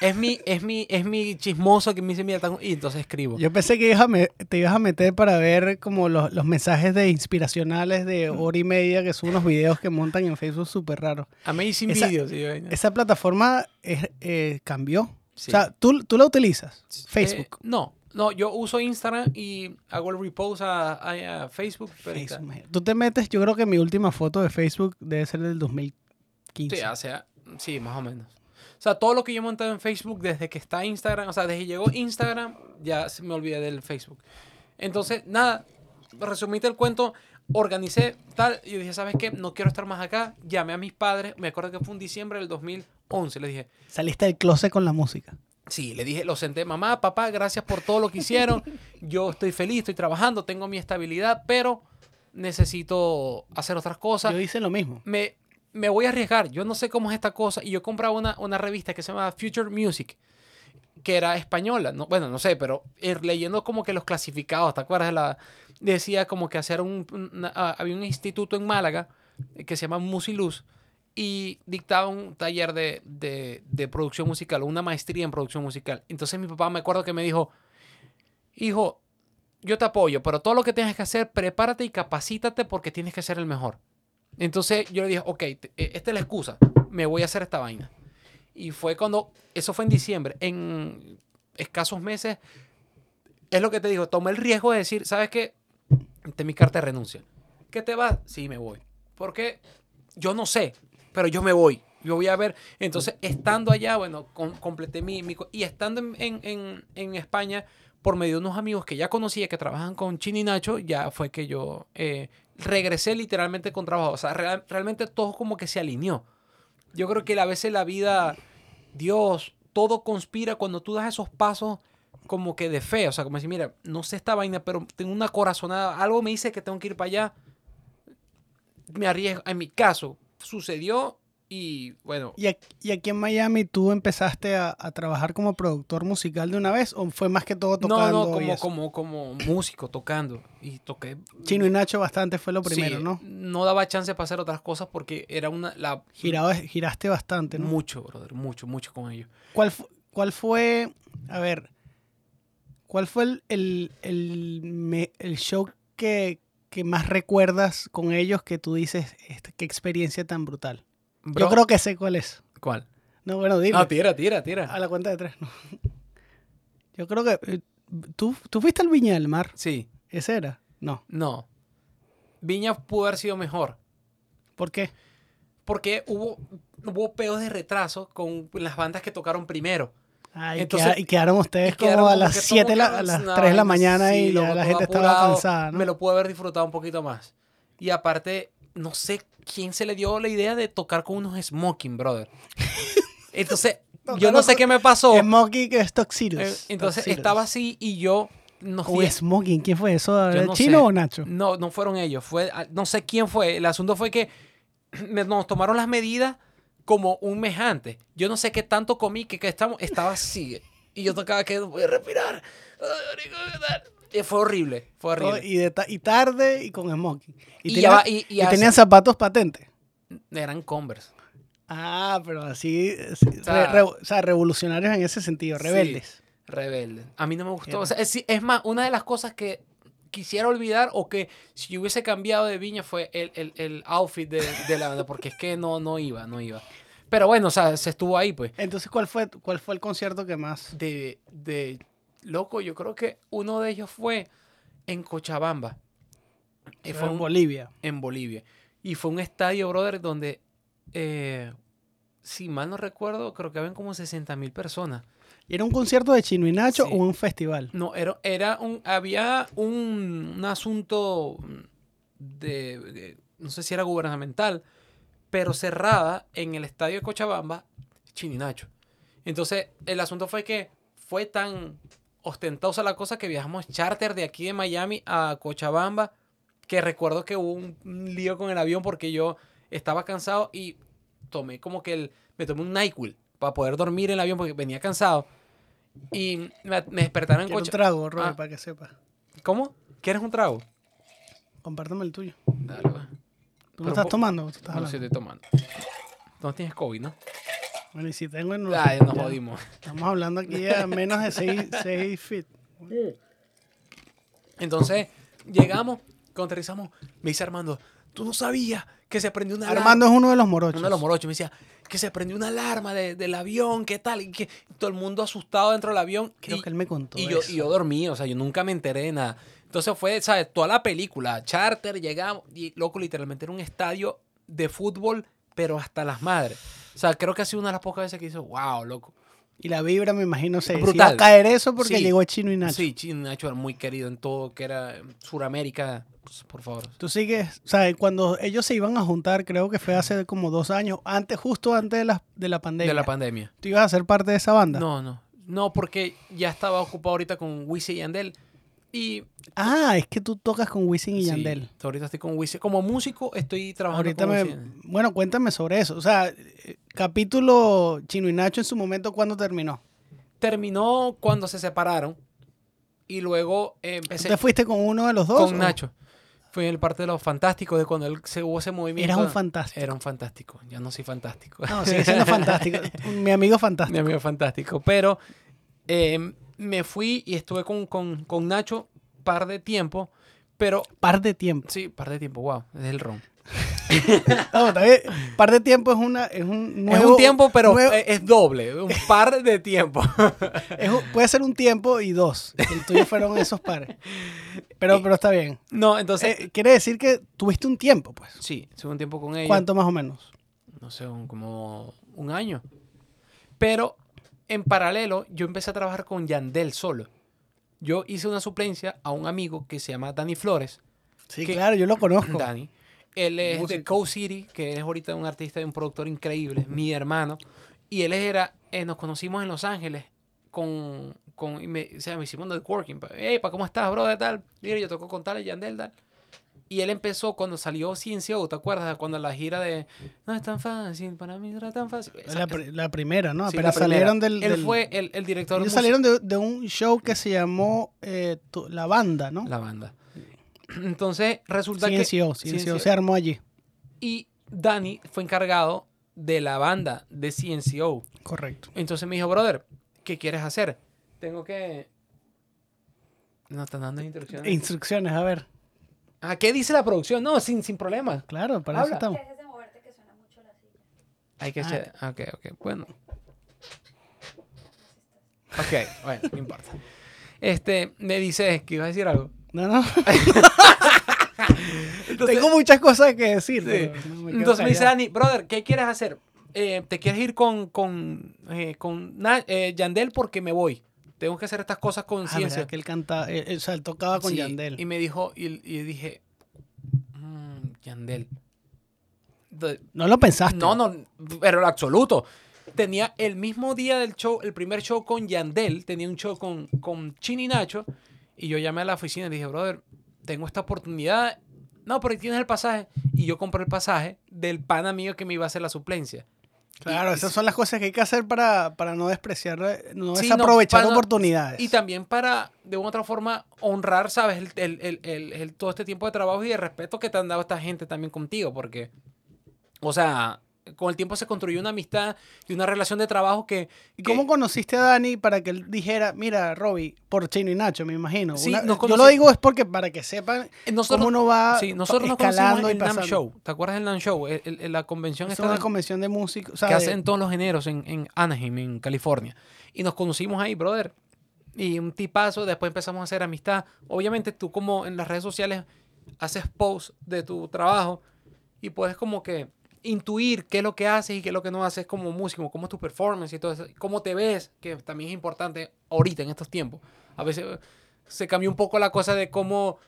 es mi, es mi, es mi chismoso que me dice, mira, tan- y entonces escribo. Yo pensé que te ibas a meter para ver como los, los mensajes de inspiracionales de hora y media, que son unos videos que montan en Facebook súper raros. Amazing Esa- videos. yo, Esa plataforma es- eh, cambió. Sí. O sea, ¿tú, tú la utilizas, Facebook. Eh, no, no, yo uso Instagram y hago el repost a, a- a Facebook. pero Facebook. Tú te metes, yo creo que mi última foto de Facebook debe ser del 2015. Sí, o sea, sí, más o menos. O sea, todo lo que yo he montado en Facebook desde que está Instagram, o sea, desde que llegó Instagram, ya me olvidé del Facebook. Entonces, nada, resumite el cuento, organicé tal, y yo dije, ¿sabes qué? No quiero estar más acá. Llamé a mis padres, me acuerdo que fue en diciembre del 2011, le dije, Saliste del closet con la música. Sí, le dije, lo senté, mamá, papá, gracias por todo lo que hicieron. Yo estoy feliz, estoy trabajando, tengo mi estabilidad, pero necesito hacer otras cosas. Yo hice lo mismo. Me, me voy a arriesgar, yo no sé cómo es esta cosa. Y yo compraba una, una revista que se llama Future Music, que era española. No, bueno, no sé, pero eh, leyendo como que los clasificados, ¿te acuerdas? de La, decía como que hacer un... una- había un instituto en Málaga eh, que se llama Musiluz y dictaba un taller de, de, producción musical, una maestría en producción musical. Entonces mi papá me acuerdo que me dijo, hijo, yo te apoyo, pero todo lo que tienes que hacer, prepárate y capacítate porque tienes que ser el mejor. Entonces yo le dije, ok, te- eh, esta es la excusa, me voy a hacer esta vaina. Y fue cuando, eso fue en diciembre, en escasos meses, es lo que te digo, tomé el riesgo de decir, ¿sabes qué? Es mi carta de renuncia. ¿Qué te vas? Sí, me voy. Porque yo no sé, pero yo me voy. Yo voy a ver. Entonces, estando allá, bueno, com- completé mi, Y estando en, en- en- en España, por medio de unos amigos que ya conocía que trabajan con Chini Nacho, ya fue que yo eh, regresé literalmente con trabajo. O sea, real- realmente todo como que se alineó. Yo creo que a veces la vida, Dios, todo conspira cuando tú das esos pasos como que de fe. O sea, como decir, mira, no sé esta vaina, pero tengo una corazonada. Algo me dice que tengo que ir para allá. Me arriesgo. En mi caso, sucedió y bueno, ¿Y, aquí- y aquí en Miami tú empezaste a, a trabajar como productor musical de una vez o fue más que todo no, tocando? no, y como, como, como músico tocando. Y toqué. Chino y Nacho bastante fue lo primero, Sí, ¿no? No daba chance para hacer otras cosas porque era una. La, Giraba- giraste bastante, ¿no? Mucho, brother, mucho, mucho con ellos. ¿Cuál, fu- ¿Cuál fue, a ver, cuál fue el, el, el me- el show que, que más recuerdas con ellos que tú dices, "Esta- qué experiencia tan brutal? Yo creo que sé cuál es. ¿Cuál? No, bueno, dile. No, tira, tira, a tira. la cuenta de tres. no. Yo creo que... eh, ¿tú, ¿Tú fuiste al Viña del Mar? Sí, ¿Ese era? No. no. Viña pudo haber sido mejor. ¿Por qué? Porque hubo, hubo peos de retraso con las bandas que tocaron primero. Ah, y, Entonces- queda- y quedaron ustedes Y quedaron como a las que 7, todo a las una 3 de la mañana así, y ya la gente estaba apurado. cansada, ¿no? Me lo pude haber disfrutado un poquito más. Y aparte, no sé quién se le dio la idea de tocar con unos smoking, brother. Entonces, yo no sé qué me pasó. Smoking es Tuxedos. Eh, Entonces estaba así y yo nos Uy, Smoking, ¿quién fue eso? No ¿Chino sé. o Nacho? No, no fueron ellos. Fue, ah, no sé quién fue. El asunto fue que nos tomaron las medidas como un mes antes. Yo no sé qué tanto comí que, que estamos, estaba así. Y yo tocaba que no podía respirar. Y fue horrible. Fue horrible. y, de ta- y tarde y con Smoking. Y, Y tenía- ya va, y- y y a tenían zapatos patentes. Eran Converse. Ah, pero así, sí, O sea- re- re- o sea, revolucionarios en ese sentido, rebeldes. Rebelde. A mí no me gustó. O sea, es, es más, una de las cosas que quisiera olvidar o que si yo hubiese cambiado de viña fue el, el- el outfit de, de la banda, porque es que no, no iba, no iba. Pero bueno, o sea, se estuvo ahí, pues. Entonces, ¿cuál fue, ¿cuál fue el concierto que más? De, de loco, yo creo que uno de ellos fue en Cochabamba. Y fue en un- Bolivia. en Bolivia. Y fue un estadio, brother, donde, eh, si mal no recuerdo, creo que habían como 60 mil personas. ¿Y ¿Era un concierto de Chino y Nacho Sí. o un festival? No, era, era un, había un, un asunto de, de- no sé si era gubernamental, pero cerrada en el estadio de Cochabamba, Chininacho. Entonces, el asunto fue que fue tan ostentosa la cosa que viajamos charter de aquí de Miami a Cochabamba que recuerdo que hubo un, un lío con el avión porque yo estaba cansado y tomé como que el, me tomé un NyQuil para poder dormir en el avión porque venía cansado. Y me, me despertaron en Quiero un coche. trago, Robert, Ah. para que sepas. ¿Cómo? ¿Quieres un trago? Compártame el tuyo. Dale, pues. ¿Tú Pero no estás po- tomando? ¿Tú estás No, hablando? sí estoy tomando. No tienes COVID, ¿no? Bueno, y si tengo en Ah, ya nos ya. jodimos. Estamos hablando aquí a menos de 6 feet. Entonces, llegamos, cuando aterrizamos, me dice Armando, tú no sabías que se prendió una alarma. Armando es uno de los morochos. Uno de los morochos me decía que se prendió una alarma de- del avión, ¿qué tal? Y que todo el mundo asustado dentro del avión. Creo y, que él me contó y yo, eso. y yo dormí, o sea, yo nunca me enteré de nada. Entonces fue, ¿sabes? Toda la película, charter, llegamos, y loco, literalmente era un estadio de fútbol, pero hasta las madres. O sea, creo que ha sido una de las pocas veces que hizo, wow, loco. Y la vibra, me imagino, se, se Brutal. iba a caer eso porque Sí. llegó Chino y Nacho. Sí, Chino Nacho era muy querido en todo, que era Suramérica, pues, por favor. Tú sigues, o sea, cuando ellos se iban a juntar, creo que fue hace como dos años, antes, justo antes de la, de la pandemia. De la pandemia. ¿Tú ibas a ser parte de esa banda? No, no. No, porque ya estaba ocupado ahorita con Wisin y Yandel. Y Ah, es que tú tocas con Wisin y sí, Yandel. ahorita estoy con Wisin. Como músico estoy trabajando Ahorita con me... Wisin. Bueno, cuéntame sobre eso. O sea, capítulo Chino y Nacho en su momento, ¿cuándo terminó? Terminó cuando se separaron. Y luego eh, ¿Tú empecé te fuiste con uno de los dos? con o- Nacho. Fui en el parte de los fantásticos, de cuando él se hubo ese movimiento. Eras un fantástico. Era un fantástico. Ya no soy fantástico. No, sigue siendo fantástico. Mi amigo Mi fantástico. amigo fantástico. Pero eh, me fui y estuve con, con, con Nacho par de tiempo. Pero Par de tiempo. sí, par de tiempo, wow, es el ron. No, bien. Par de tiempo es una es un nuevo, es un tiempo, pero nuevo- es doble. Un par de tiempo. es un- puede ser un tiempo y dos. El tuyo fueron esos pares. Pero, pero está bien. no, entonces. Eh, quiere decir que tuviste un tiempo, pues. sí, estuve un tiempo con ella. ¿Cuánto más o menos? No sé, un- como un año. Pero en paralelo, yo empecé a trabajar con Yandel solo. Yo hice una suplencia a un amigo que se llama Dani Flores. Sí, claro, yo lo conozco. Dani. Él es de. Co City, que es ahorita un artista y un productor increíble, mi hermano. Y él era, eh, nos conocimos en Los Ángeles con, con y me, o sea, me hicimos networking. Hey, pa, ¿cómo estás, bro? ¿Qué tal? Mira, yo toco con tal, Yandel, tal. Y él empezó cuando salió CNCO, ¿te acuerdas? Cuando la gira de No es tan fácil, para mí no era tan fácil. La, pri- la primera, ¿no? Sí, primera. salieron del, Él del- fue el, el director ellos salieron de, de un show que se llamó eh, tu- La Banda, ¿no? La banda. Entonces, resulta que... CNCO, CNCO CNCO. se armó allí. Y Dani fue encargado de la banda de CNCO. Correcto. Entonces me dijo, brother, ¿qué quieres hacer? Tengo que... No están dando instrucciones. Instrucciones, a ver. Ah, ¿qué dice la producción? No, sin, sin problema. Claro, para eso Habla. estamos. Dejes de moverte que suena mucho la silla. Hay que Ah. echar... Ok, ok, bueno. Ok, bueno, no importa. Este, me dice que iba a decir algo. No, no. Entonces- Tengo muchas cosas que decir. Sí. pero no me Entonces me dice callado. Dani, brother, ¿qué quieres hacer? Eh, ¿Te quieres ir con, con, eh, con eh, Yandel? Porque me voy. Tengo que hacer estas cosas con Ah, ciencia. que él cantaba, eh, eh, o sea, él tocaba con Sí, Yandel. Y me dijo, y, y dije, "Mm, Yandel. De- No lo pensaste. no, no, pero en absoluto. Tenía el mismo día del show, el primer show con Yandel, tenía un show con, con Chini Nacho, y yo llamé a la oficina y le dije, brother, tengo esta oportunidad. No, pero ahí tienes el pasaje. Y yo compré el pasaje del pana mío que me iba a hacer la suplencia. Claro, Y- esas son las cosas que hay que hacer para, para no despreciar, eh, no Sí, desaprovechar para oportunidades. Y también para, de una u otra forma, honrar, ¿sabes? El, el- el- el- el- todo este tiempo de trabajo y de respeto que te han dado esta gente también contigo, porque, o sea, con el tiempo se construyó una amistad y una relación de trabajo que... ¿Y que- cómo conociste a Dani para que él dijera, mira, Robbie, por Chino y Nacho, me imagino? Sí, Una- nos yo lo digo es porque para que sepan nosotros, cómo uno va sí, nosotros nos conocimos en NAM pasando. Show. ¿Te acuerdas del NAM Show? El- el- la convención Es una convención de música, o sea, que de- hacen todos los generos en, en Anaheim, en California. Y nos conocimos ahí, brother. Y un tipazo, después empezamos a hacer amistad. Obviamente tú como en las redes sociales haces posts de tu trabajo y puedes como que intuir qué es lo que haces y qué es lo que no haces como músico, cómo es tu performance y todo eso, cómo te ves, que también es importante ahorita en estos tiempos. A veces eh, se cambió un poco la cosa de cómo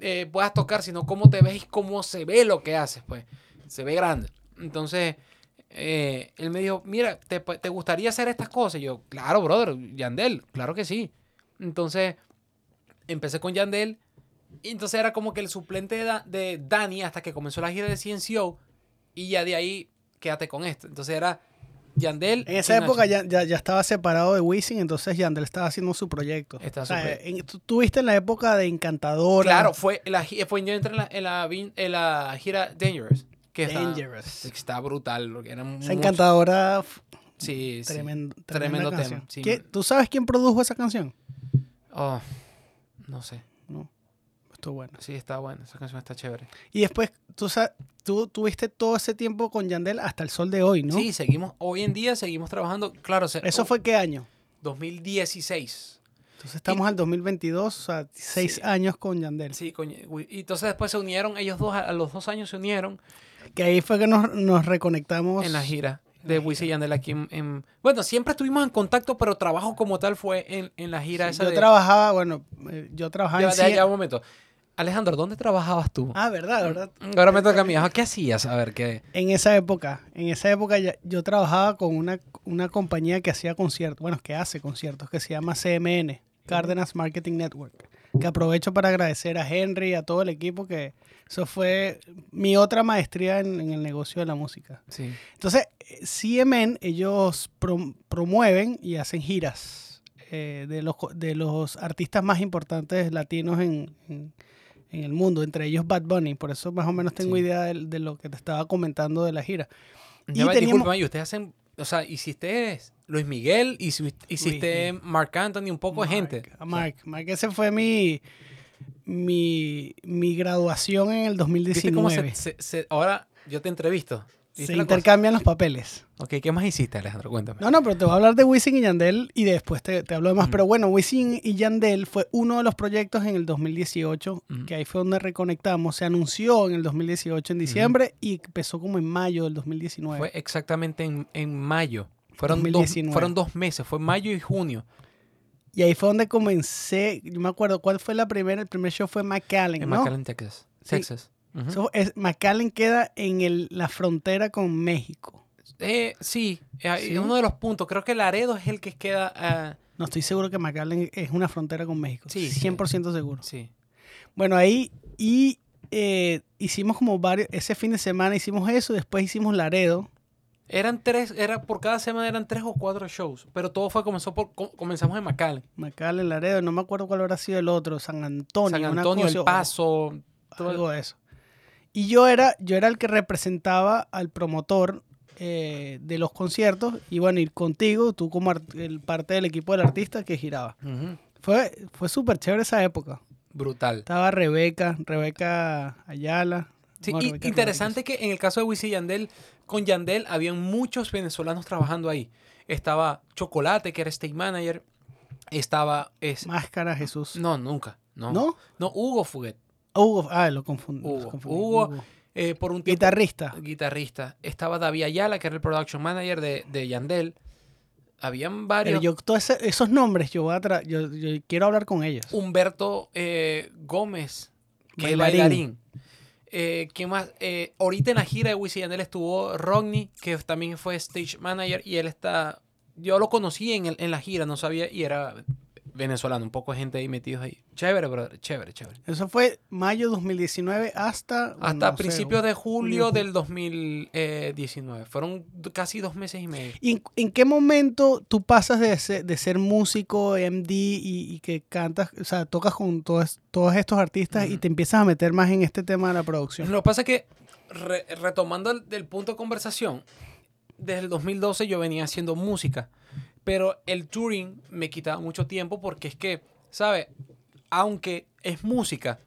eh, puedas tocar, sino cómo te ves y cómo se ve lo que haces, pues. Se ve grande. Entonces, eh, él me dijo, mira, ¿te, te gustaría hacer estas cosas? Y yo, claro, brother, Yandel, claro que sí. Entonces, empecé con Yandel Y entonces era como que el suplente de, de Dani hasta que comenzó la gira de CNCO. Y ya de ahí, quédate con esto. Entonces era Yandel. En esa época ya, ya, ya estaba separado de Wisin, entonces Yandel estaba haciendo su proyecto. Estaba O sea, en- tú tuviste en la época de Encantadora. Claro, fue, la, fue yo entré en la, en la, en la gira Dangerous. Que está, Dangerous. Está brutal. porque Era Esa Encantadora, Sí, sí. tremendo, Tremendo tremenda tema, sí. ¿Qué- ¿Tú sabes quién produjo esa canción? Oh, no sé. No, estuvo bueno. Sí, está buena. Esa canción está chévere. Y después, tú, tú tuviste todo ese tiempo con Yandel hasta el sol de hoy, ¿no? Sí, seguimos. Hoy en día seguimos trabajando. Claro, se- ¿Eso oh, fue qué año? 2016. Entonces estamos al 2022, o sea, seis Sí. años con Yandel. Sí, uy, Y entonces después se unieron, ellos dos, a, los dos años se unieron Que ahí fue que nos, nos reconectamos. en la gira de Wisin y Yandel aquí en, en- Bueno, siempre estuvimos en contacto, pero trabajo como tal fue en, en la gira esa Yo de... trabajaba, bueno, eh, yo trabajaba Ya, en ya, ya, un momento. Alejandro, ¿dónde trabajabas tú? Ah, verdad, verdad. Ahora me toca a mí. ¿Qué hacías? A ver, ¿qué? En esa época, en esa época ya- yo trabajaba con una, una compañía que hacía conciertos, bueno, que hace conciertos, que se llama CMN, Cárdenas Marketing Network. Que aprovecho para agradecer a Henry y a todo el equipo que eso fue mi otra maestría en, en el negocio de la música. Sí. Entonces, CMN, ellos prom- promueven y hacen giras eh, de, los, de los artistas más importantes latinos en, en- en el mundo, entre ellos Bad Bunny. Por eso más o menos tengo Sí. idea de, de lo que te estaba comentando de la gira. Ya Y va, teníamos- discúlpame, y ustedes hacen... O sea, hiciste Luis Miguel, y hiciste Miguel. Marc Anthony, un poco de gente. Mark, a Mark, Mark, ese fue mi, mi, mi graduación en el ¿Viste cómo 2019. se, se- se- ahora yo te entrevisto? Se, intercambian los papeles. Ok, ¿qué más hiciste, Alejandro? Cuéntame. No, no, pero te voy a hablar de Wisin y Yandel y después te, te hablo de más. Ujú. Pero bueno, Wisin y Yandel fue uno de los proyectos en el 2018, Ujú. que ahí fue donde reconectamos. Se anunció en el 2018 en diciembre y empezó como en mayo del 2019. Fue exactamente en, en mayo. Fueron dos, 2019. fueron dos meses, fue mayo y junio. Y ahí fue donde comencé. Yo me acuerdo cuál fue la primera. El primer show fue McAllen, En ¿no? McAllen, Texas. Sí. Es- McAllen queda en el- la frontera con México. Eh, sí, eh, ¿Sí? es uno de los puntos. Creo que Laredo es el que queda. ah, No estoy seguro que McAllen es una frontera con México. Sí, sí. 100% seguro. sí. Bueno, ahí y eh, hicimos como varios, ese fin de semana hicimos eso, después hicimos Laredo. Eran tres, era por cada semana eran tres o cuatro shows. Pero todo fue, comenzó por, co- comenzamos en McAllen. McAllen, Laredo, no me acuerdo cuál habrá sido el otro, San Antonio. San una Antonio, cosa, El Paso. todo- algo de eso. Y yo era, yo era el que representaba al promotor eh, de los conciertos y bueno, ir contigo, tú como el parte del equipo del artista que giraba. Fue, fue súper chévere esa época. Brutal. Estaba Rebeca, Rebeca Ayala. Sí, no, y Rebeca interesante que en el caso de Wisin y Yandel, con Yandel habían muchos venezolanos trabajando ahí. Estaba Chocolate, que era state manager. Estaba... Es. Máscara Jesús. no, nunca. No. ¿No? No, Hugo Fuguet. Hugo, ah, lo confundí. Hugo. los confundí. Hugo, eh, por un tiempo... Guitarrista. Guitarrista. Estaba David Ayala, que era el production manager de, de Yandel. Habían varios... Pero yo, todos esos nombres, yo, voy a tra- yo, yo quiero hablar con ellos. Humberto eh, Gómez, que es Bailarín. Eh, ¿Quién más? Eh, ahorita en la gira de Wisin Yandel estuvo Rodney, que también fue stage manager, y él está... Yo lo conocí en, el- en la gira, no sabía, y era venezolano, un poco de gente ahí metidos ahí. Chévere, brother, chévere, chévere. Eso fue mayo 2019 hasta... Hasta no principios de julio julio. del 2019. Fueron casi dos meses y medio. ¿Y en, en qué momento tú pasas de ser, de ser músico, MD y, y que cantas, o sea, tocas con todos, todos estos artistas y te empiezas a meter más en este tema de la producción? Lo que pasa es que, re- retomando el, del punto de conversación, desde el 2012 yo venía haciendo música, pero el touring me quitaba mucho tiempo porque es que, ¿sabes? Aunque es música,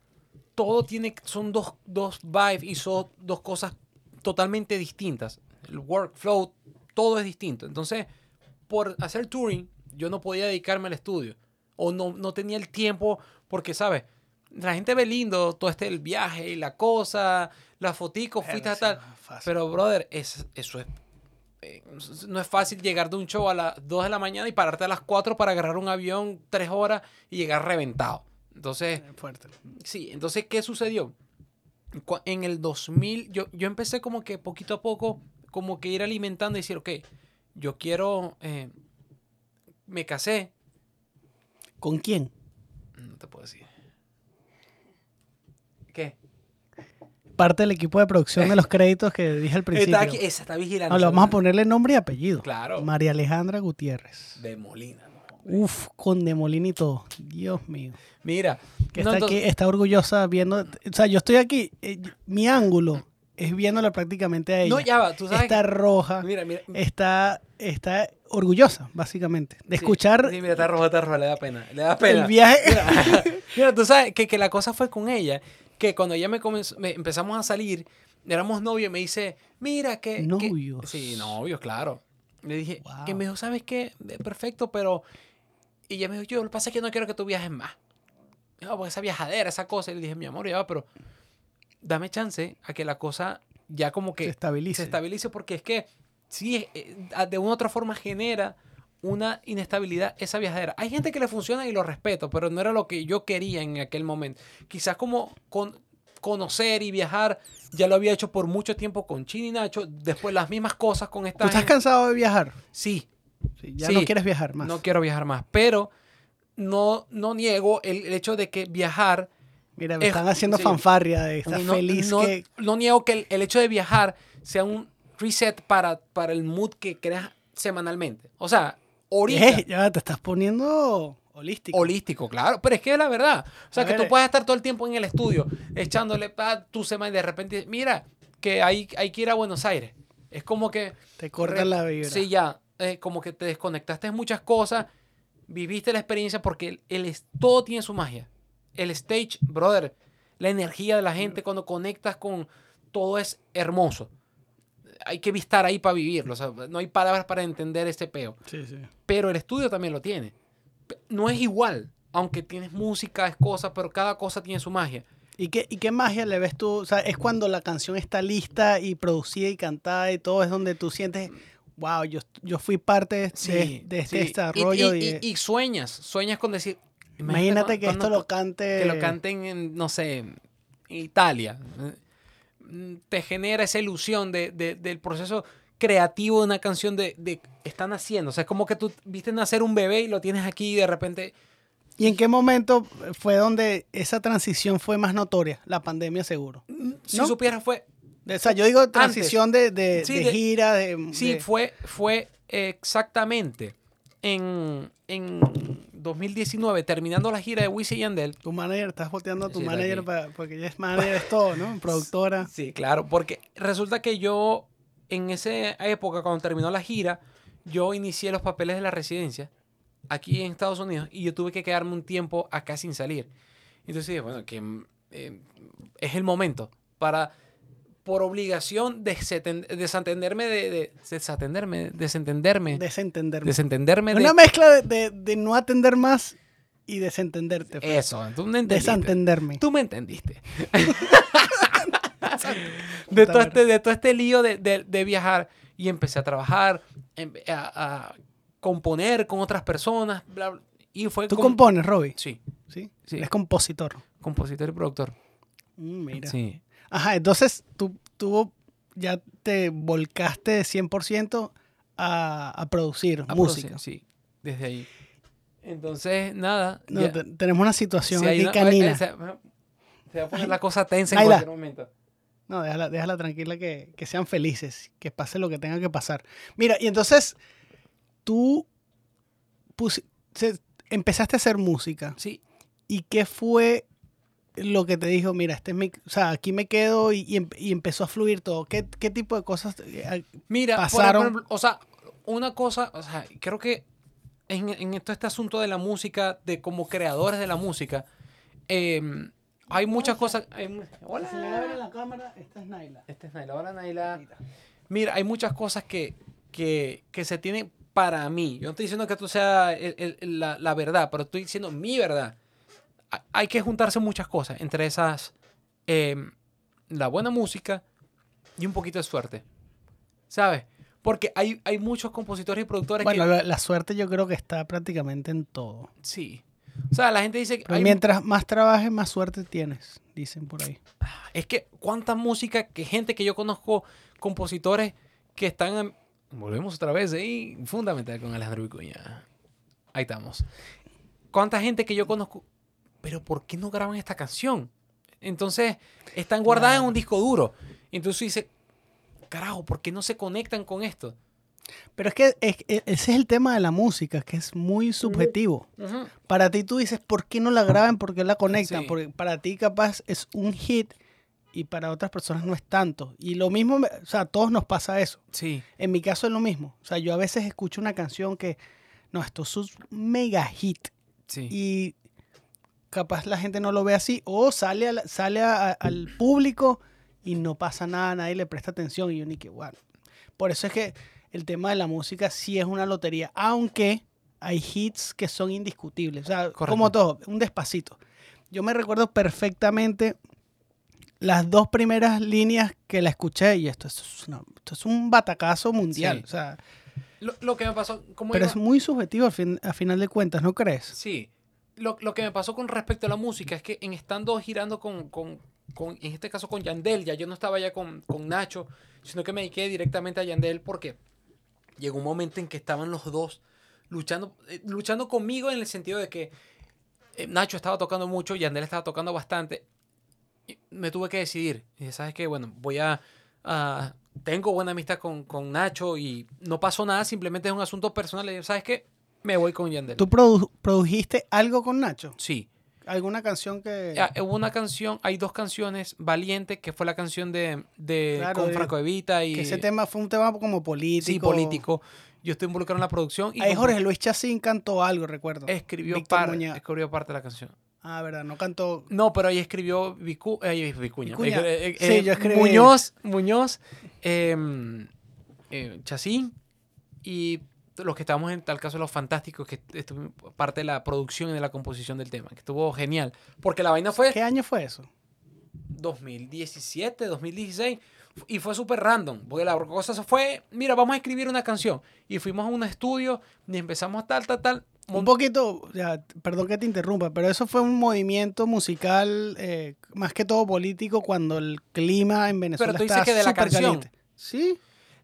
todo tiene, son dos, dos vibes y son dos cosas totalmente distintas. El workflow, todo es distinto. Entonces, por hacer touring, yo no podía dedicarme al estudio. O no, no tenía el tiempo, porque, ¿sabes? La gente ve lindo todo este el viaje y la cosa, la fotico, fuiste a tal. Pero, brother, es, eso es. Eh, no es fácil llegar de un show a las 2 de la mañana y pararte a las 4 para agarrar un avión 3 horas y llegar reventado. Entonces, fuerte. Sí, entonces, ¿qué sucedió? En el 2000, yo, yo empecé como que poquito a poco, como que ir alimentando y decir, ok, yo quiero, eh, me casé, ¿Con quién? no te puedo decir. ¿Qué? Parte del equipo de producción de los créditos que dije al principio. Está aquí, esa está vigilando. No, le vamos a ponerle nombre y apellido. Claro. María Alejandra Gutiérrez. De Molina. ¿no? Uf, con Demolín y todo. Dios mío. Mira. Que no, está aquí, está orgullosa viendo. O sea, yo estoy aquí. eh, mi ángulo es viéndola prácticamente a ella. No, ya va. Tú sabes. está roja. Mira, mira. Está, está orgullosa, básicamente, de Sí, escuchar Sí, mira, está roja, está roja, le da pena. Le da pena. el viaje. Mira, mira, tú sabes que, que la cosa fue con ella, que cuando ella me, comenzó, me- empezamos a salir, éramos novios, me dice, mira que... que-" Novios. sí, novios, claro. Le dije, Wow. que me dijo, ¿sabes qué? Eh, Perfecto, pero... Y ella me dijo, yo lo que pasa es que no quiero que tú viajes más. No, porque esa viajadera, esa cosa. Y le dije, mi amor, ya va, pero dame chance a que la cosa ya como que se estabilice. se estabilice porque es que sí, eh, de una u otra forma genera una inestabilidad esa viajadera. Hay gente que le funciona y lo respeto, pero no era lo que yo quería en aquel momento. Quizás como con, conocer y viajar, ya lo había hecho por mucho tiempo con Chini y Nacho, después las mismas cosas con esta ¿Tú estás gente. cansado de viajar? Sí, Sí, ya Sí. no quieres viajar más. no quiero viajar más, pero no, no niego el, el hecho de que viajar Mira, me están haciendo sí. fanfarria de estar no, feliz no- que. no niego que el, el hecho de viajar sea un reset para, para el mood que creas semanalmente. O sea, ahorita. Eh, ya te estás poniendo holístico. Holístico, claro, pero es que es la verdad. O sea, A que ver, tú eh. puedes estar todo el tiempo en el estudio echándole pa tu semana y de repente, mira, que hay, hay que ir a Buenos Aires. Es como que. te cortan la vibra. Sí, ya. eh, como que te desconectaste de muchas cosas, viviste la experiencia porque el, el todo tiene su magia. El stage, brother, la energía de la gente cuando conectas con todo es hermoso. Hay que estar ahí para vivirlo. o sea, no hay palabras para entender este peo. Sí, sí. Pero el estudio también lo tiene. No es igual, aunque tienes música, es cosa, pero cada cosa tiene su magia. ¿Y qué, ¿Y qué magia le ves tú? O sea, es cuando la canción está lista y producida y cantada y todo, es donde tú sientes, wow, yo, yo fui parte de, de- de este sí. Y- desarrollo. Y, y, y- y sueñas, sueñas con decir. imagínate que cuando- esto lo cante. que lo canten en, no sé, Italia. Mm, Te genera esa ilusión de, de- del proceso creativo de una canción de, de están haciendo. O sea, es como que tú viste nacer un bebé y lo tienes aquí y de repente. ¿Y en qué momento fue donde esa transición fue más notoria? La pandemia, seguro. mm, Si ¿No? supieras, fue. O sea, yo digo transición de, de, Sí, de de- gira, de... Sí, fue, fue exactamente en, en 2019, terminando la gira de Wisin y Yandel. Tu manager, estás volteando a tu Sí, manager para, porque ella es manager, es todo, ¿no? Productora. Sí, claro, porque resulta que yo en esa época, cuando terminó la gira, yo inicié los papeles de la residencia aquí en Estados Unidos y yo tuve que quedarme un tiempo acá sin salir. Entonces dije, bueno, que eh, es el momento para, por obligación, desatenderme de, de- desatenderme, desentenderme, Desentenderme. desentenderme de Una mezcla de, no atender más y desentenderte. fue. eso. Tú me entendiste. Desentenderme. Tú me entendiste. de, todo este, de todo este lío de, viajar y empecé a trabajar, em- a, a componer con otras personas, bla, bla, y fue ¿Tú compones, Robbie? Sí, Sí. Sí. Es compositor. compositor y productor. Mm, mira. Sí. Ajá, entonces tú, tú ya te volcaste 100% a, a producir A música. producir, Sí, desde ahí. Entonces, nada. No, ya- tenemos una situación hay aquí una- canina. eh, se, se va a poner la cosa tensa en cualquier momento. No, déjala, déjala tranquila que, que sean felices, que pase lo que tenga que pasar. Mira, y entonces tú se- empezaste a hacer música. Sí, ¿Y qué fue lo que te dijo, mira, este es mi, o sea, aquí me quedo y, y em- y empezó a fluir todo? ¿Qué, qué tipo de cosas? eh, Mira, por pasaron. ejemplo, o sea, una cosa, o sea, creo que en, en todo este asunto de la música, de como creadores de la música, eh, hay muchas cosas. hay hola. la cámara, esta es Naila. Este es Naila. Hola, Naila. Mira, hay muchas cosas que, que, que se tienen para mí. Yo no estoy diciendo que tú sea el- el- la, la verdad, pero estoy diciendo mi verdad. Ha- Hay que juntarse muchas cosas, entre esas eh, la buena música y un poquito de suerte. ¿Sabes? Porque hay, hay muchos compositores y productores Bueno, que... la, la suerte yo creo que está prácticamente en todo. Sí. O sea, la gente dice que... Hay- mientras más trabajes, más suerte tienes, dicen por ahí. Es que cuánta música, que gente que yo conozco, compositores que están... en- Volvemos otra vez ahí, fundamental con Alejandro Vicuña. Ahí estamos. Cuánta gente que yo conozco, pero ¿por qué no graban esta canción? Entonces, están guardadas en un disco duro. Entonces dice, carajo, ¿por qué no se conectan con esto? Pero es que es- e- ese es el tema de la música, que es muy subjetivo. Para ti tú dices, ¿por qué no la graban? ¿Por qué la conectan? Sí. Porque para ti capaz es un hit y para otras personas no es tanto. Y lo mismo, o sea, a todos nos pasa eso. Sí. En mi caso es lo mismo. O sea, yo a veces escucho una canción que, no, esto es un mega hit Sí. y capaz la gente no lo ve así o sale, a la- sale a- a- al público y no pasa nada, nadie le presta atención y yo ni que bueno. Por eso es que el tema de la música sí es una lotería, aunque hay hits que son indiscutibles, o sea, Correcto. como todo, un despacito. Yo me recuerdo perfectamente las dos primeras líneas que la escuché y esto es, una- esto es un batacazo mundial, Sí. o sea, Lo, lo que me pasó, como pero iba- es muy subjetivo fin- a final de cuentas, ¿no crees? Sí. Lo, lo que me pasó con respecto a la música es que en estando girando con, con- con- en este caso con Yandel, ya yo no estaba ya con, con Nacho, sino que me dediqué directamente a Yandel porque llegó un momento en que estaban los dos luchando, eh, luchando conmigo en el sentido de que eh, Nacho estaba tocando mucho, Yandel estaba tocando bastante. Me tuve que decidir. Y ¿sabes qué? Bueno, voy a... tengo buena amistad con, con Nacho y no pasó nada, simplemente es un asunto personal. Y ¿sabes qué? Me voy con Yandel. ¿Tú produ- produjiste algo con Nacho? Sí. ¿Alguna canción que...? Ah, hubo una canción, hay dos canciones, Valiente, que fue la canción de, de Claro, con Franco Evita y que ese tema fue un tema como político. sí, político. Yo estoy involucrado en la producción y Ahí como Jorge Luis Chacín cantó algo, recuerdo. escribió, par- escribió parte de la canción. Ah, verdad, no cantó... No, pero ahí escribió Vicu, eh, Vicuña. Vicuña. Eh, eh, Sí, eh, yo escribí- Muñoz, Muñoz, eh, Chacín y los que estábamos en tal caso los fantásticos que estuvimos parte de la producción y de la composición del tema, que estuvo genial, porque la vaina fue ¿Qué año fue eso? 2017, 2016. Y fue súper random. Porque la cosa se fue, mira, vamos a escribir una canción. Y fuimos a un estudio y empezamos tal, tal, tal. Un poquito, ya, perdón que te interrumpa, pero eso fue un movimiento musical eh, más que todo político cuando el clima en Venezuela tú dices que de la canción. caliente. Sí,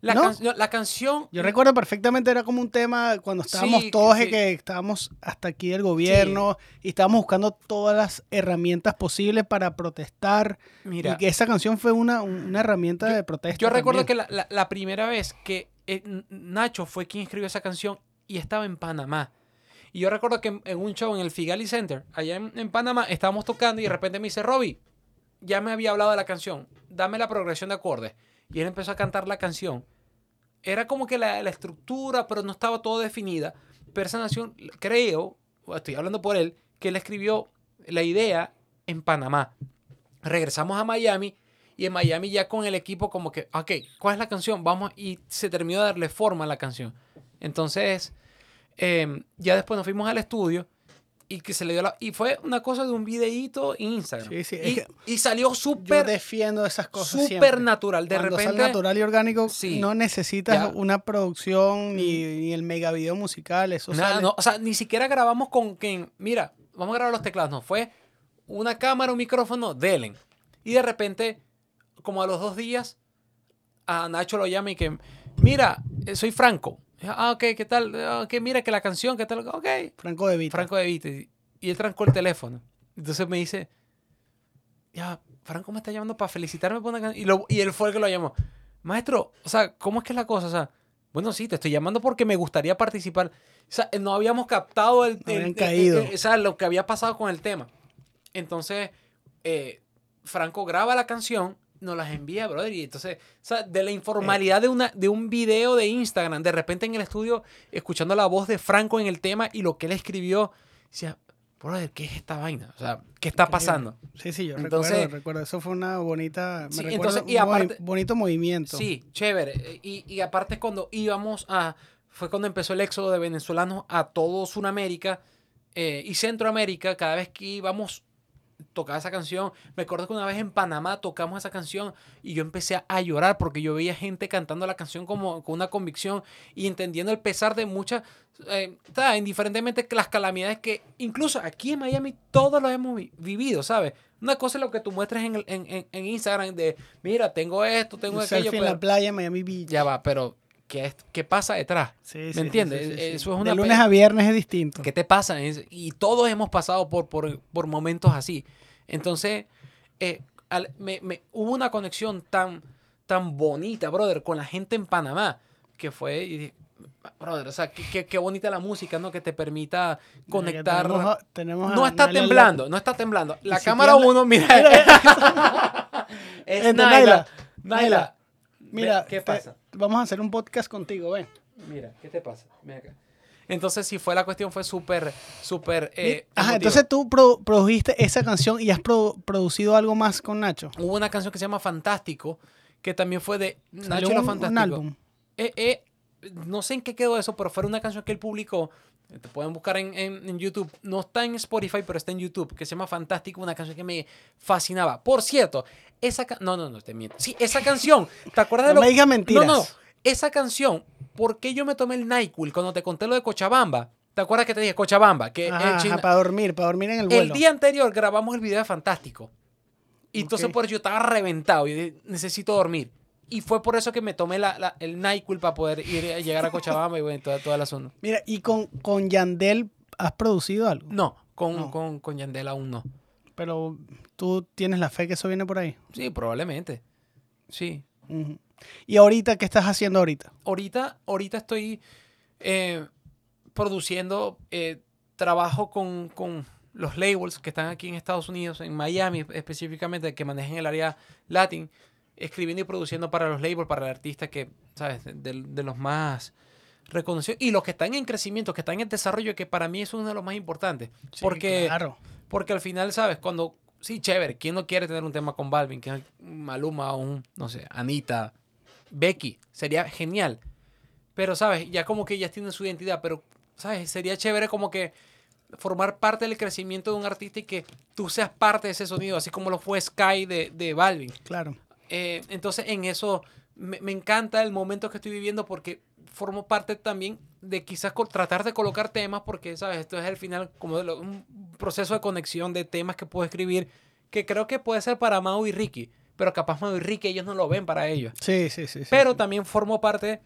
La, ¿No? can- la canción... yo recuerdo perfectamente, era como un tema cuando estábamos Sí, todos, sí. que estábamos hasta aquí del gobierno y estábamos buscando todas las herramientas posibles para protestar. Mira, y que esa canción fue una, una herramienta de protesta. yo recuerdo también. que la, la- la primera vez que eh, Nacho fue quien escribió esa canción y estaba en Panamá. Y yo recuerdo que en, en un show en el Figali Center, allá en, en Panamá, estábamos tocando y de repente me dice, Robbie, ya me había hablado de la canción, dame la progresión de acordes. Y él empezó a cantar la canción. Era como que la, estructura, pero no estaba todo definida. Pero esa canción, creo, estoy hablando por él, que él escribió la idea en Panamá. Regresamos a Miami y en Miami ya con el equipo como que, ok, ¿cuál es la canción? Vamos, y se terminó de darle forma a la canción. Entonces, eh, ya después nos fuimos al estudio y que se le dio la... Y fue una cosa de un videíto en Instagram. Sí, sí, es y, salió Yo súper, defiendo esas cosas súper natural. De Cuando repente... natural y orgánico, Sí. no necesitas Ya. una producción ni, ni el mega video musical. Eso Nada, sale- no, o sea, ni siquiera grabamos con quien, mira, vamos a grabar los teclados. No, fue una cámara, un micrófono, delen. Y de repente, como a los dos días, a Nacho lo llama y que, mira, eh, soy Franco. Ah, ok, ¿qué tal? Ah, Ok, mira que la canción, ¿qué tal? Ok. Franco de Vita. Franco de Vite. Y él trancó el teléfono. Entonces me dice, ya, Franco me está llamando para felicitarme por una canción. Y, lo- y él fue el que lo llamó. Maestro, o sea, ¿cómo es que es la cosa? O sea, bueno, sí, te estoy llamando porque me gustaría participar. O sea, no habíamos captado el, el- el- caído. el- o sea, lo que había pasado con el tema. Entonces, eh, Franco graba la canción, nos las envía, brother. Y entonces, o sea, de la informalidad de, una, de un video de Instagram, de repente en el estudio, escuchando la voz de Franco en el tema y lo que él escribió, decía, brother, ¿qué es esta vaina? O sea, ¿qué está pasando? Sí, sí, yo Entonces- recuerdo, recuerdo. Eso fue una bonita. Me Sí, recuerdo entonces, y un movi- aparte- bonito movimiento. Sí, chévere. Y, y aparte cuando íbamos a... Fue cuando empezó el éxodo de venezolanos a todo Sudamérica eh, y Centroamérica. Cada vez que íbamos tocaba esa canción. Me acuerdo que una vez en Panamá tocamos esa canción y yo empecé a, llorar porque yo veía gente cantando la canción como con una convicción y entendiendo el pesar de muchas, eh, ta, indiferentemente que las calamidades que incluso aquí en Miami todos lo hemos vi- vivido, ¿sabes? Una cosa es lo que tú muestras en, en, en- en Instagram de, mira, tengo esto, tengo Un aquello, selfie en pero- la playa Miami Beach. ya va, pero ¿qué, es- qué pasa detrás? Sí, ¿Me sí, entiendes? sí. Eso es una De lunes a viernes es distinto. ¿Qué te pasa? Y todos hemos pasado por, por, por momentos así. Entonces, eh, al- me, me- hubo una conexión tan, tan bonita, brother, con la gente en Panamá, que fue, y dije, brother, o sea, qué, bonita la música, ¿no? Que te permita conectar. Tenemos tenemos No está temblando, no está temblando. La si cámara tiembla- 1, mira. es Este, Naila. Naila, Naila. Mira, ¿qué te- pasa? vamos a hacer un podcast contigo, ven. Mira, ¿qué te pasa? Ven acá. Entonces, sí, fue la cuestión, fue súper, súper. eh, Ajá, entonces tú pro- produjiste esa canción y has pro- producido algo más con Nacho. Hubo una canción que se llama Fantástico, que también fue de Nacho lo un- un Fantástico. álbum. Eh, eh, no sé en qué quedó eso, pero fue una canción que él publicó. eh, Te pueden buscar en, en- en YouTube. No está en Spotify, pero está en YouTube, que se llama Fantástico, una canción que me fascinaba. Por cierto, esa No, no, no, te miento. Sí, esa canción. ¿Te acuerdas de No lo me digas mentiras. No, no. Esa canción, ¿por qué yo me tomé el NyQuil cuando te conté lo de Cochabamba? ¿Te acuerdas que te dije Cochabamba? Que Ajá, ajá, para dormir, para dormir en el el vuelo. día anterior grabamos el video de Fantástico. Y entonces por eso yo estaba reventado y dije, necesito dormir. Y fue por eso que me tomé la, la- el NyQuil para poder ir a llegar a Cochabamba y bueno, todo, todo el asunto. Mira, y con, con Yandel has producido algo. No, con, No. Con, con Yandel aún no. Pero tú tienes la fe que eso viene por ahí. Sí, probablemente. Sí. Ujú. Y ahorita, ¿qué estás haciendo ahorita? Ahorita, ahorita estoy eh, produciendo eh, trabajo con, con los labels que están aquí en Estados Unidos, en Miami específicamente, que manejan el área latin, escribiendo y produciendo para los labels, para el artista que, ¿sabes? De, de los más reconocidos y los que están en crecimiento, que están en desarrollo, que para mí es uno de los más importantes. Sí, porque, Claro. porque al final, ¿sabes? Cuando, sí, chévere, ¿quién no quiere tener un tema con Balvin? Que es Maluma o un, no sé, Anita, Becky, sería genial. Pero, ¿sabes? Ya como que ellas tienen su identidad, pero, ¿sabes? Sería chévere como que formar parte del crecimiento de un artista y que tú seas parte de ese sonido, así como lo fue Sky de, de Balvin. Claro. Eh, entonces, en eso me, me encanta el momento que estoy viviendo porque formo parte también de quizás tratar de colocar temas porque, ¿sabes? Esto es el final como de lo- un proceso de conexión de temas que puedo escribir que creo que puede ser para Mau y Ricky, pero capaz Ricky ellos no lo ven para ellos. Sí, sí, sí. sí. Pero también formo parte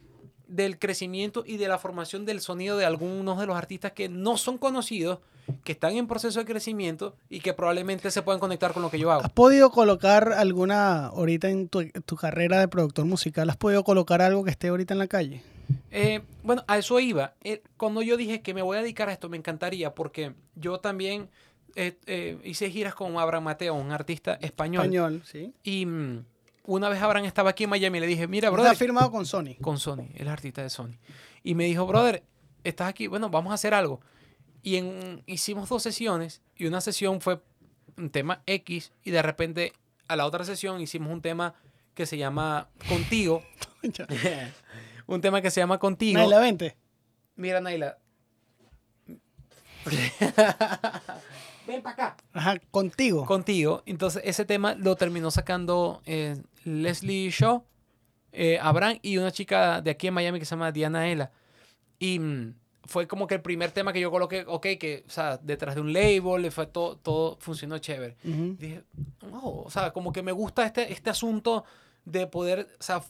del crecimiento y de la formación del sonido de algunos de los artistas que no son conocidos, que están en proceso de crecimiento y que probablemente se puedan conectar con lo que yo hago. ¿Has podido colocar alguna, ahorita en tu, tu carrera de productor musical, has podido colocar algo que esté ahorita en la calle? Eh, bueno, a eso iba. Eh, cuando yo dije que me voy a dedicar a esto, me encantaría porque yo también eh, eh, hice giras con Abraham Mateo, un artista español. Español, sí. Y mm, una vez Abraham estaba aquí en Miami y le dije, mira, Está brother, firmado con Sony. con Sony, es artista de Sony. Y me dijo, brother, estás aquí, bueno, vamos a hacer algo. Y en- hicimos dos sesiones y una sesión fue un tema X y de repente a la otra sesión hicimos un tema que se llama Contigo. un tema que se llama Contigo. Naila, vente. Mira, Naila. Ven para acá. Ajá, contigo. Contigo. Entonces, ese tema lo terminó sacando eh, Leslie Shaw, eh, Abraham y una chica de aquí en Miami que se llama Diana Ela. Y mm, fue como que el primer tema que yo coloqué, ok, que, o sea, detrás de un label, le fue todo, todo funcionó chévere. Dije, "Oh", o sea, como que me gusta este, este asunto de poder, o sea,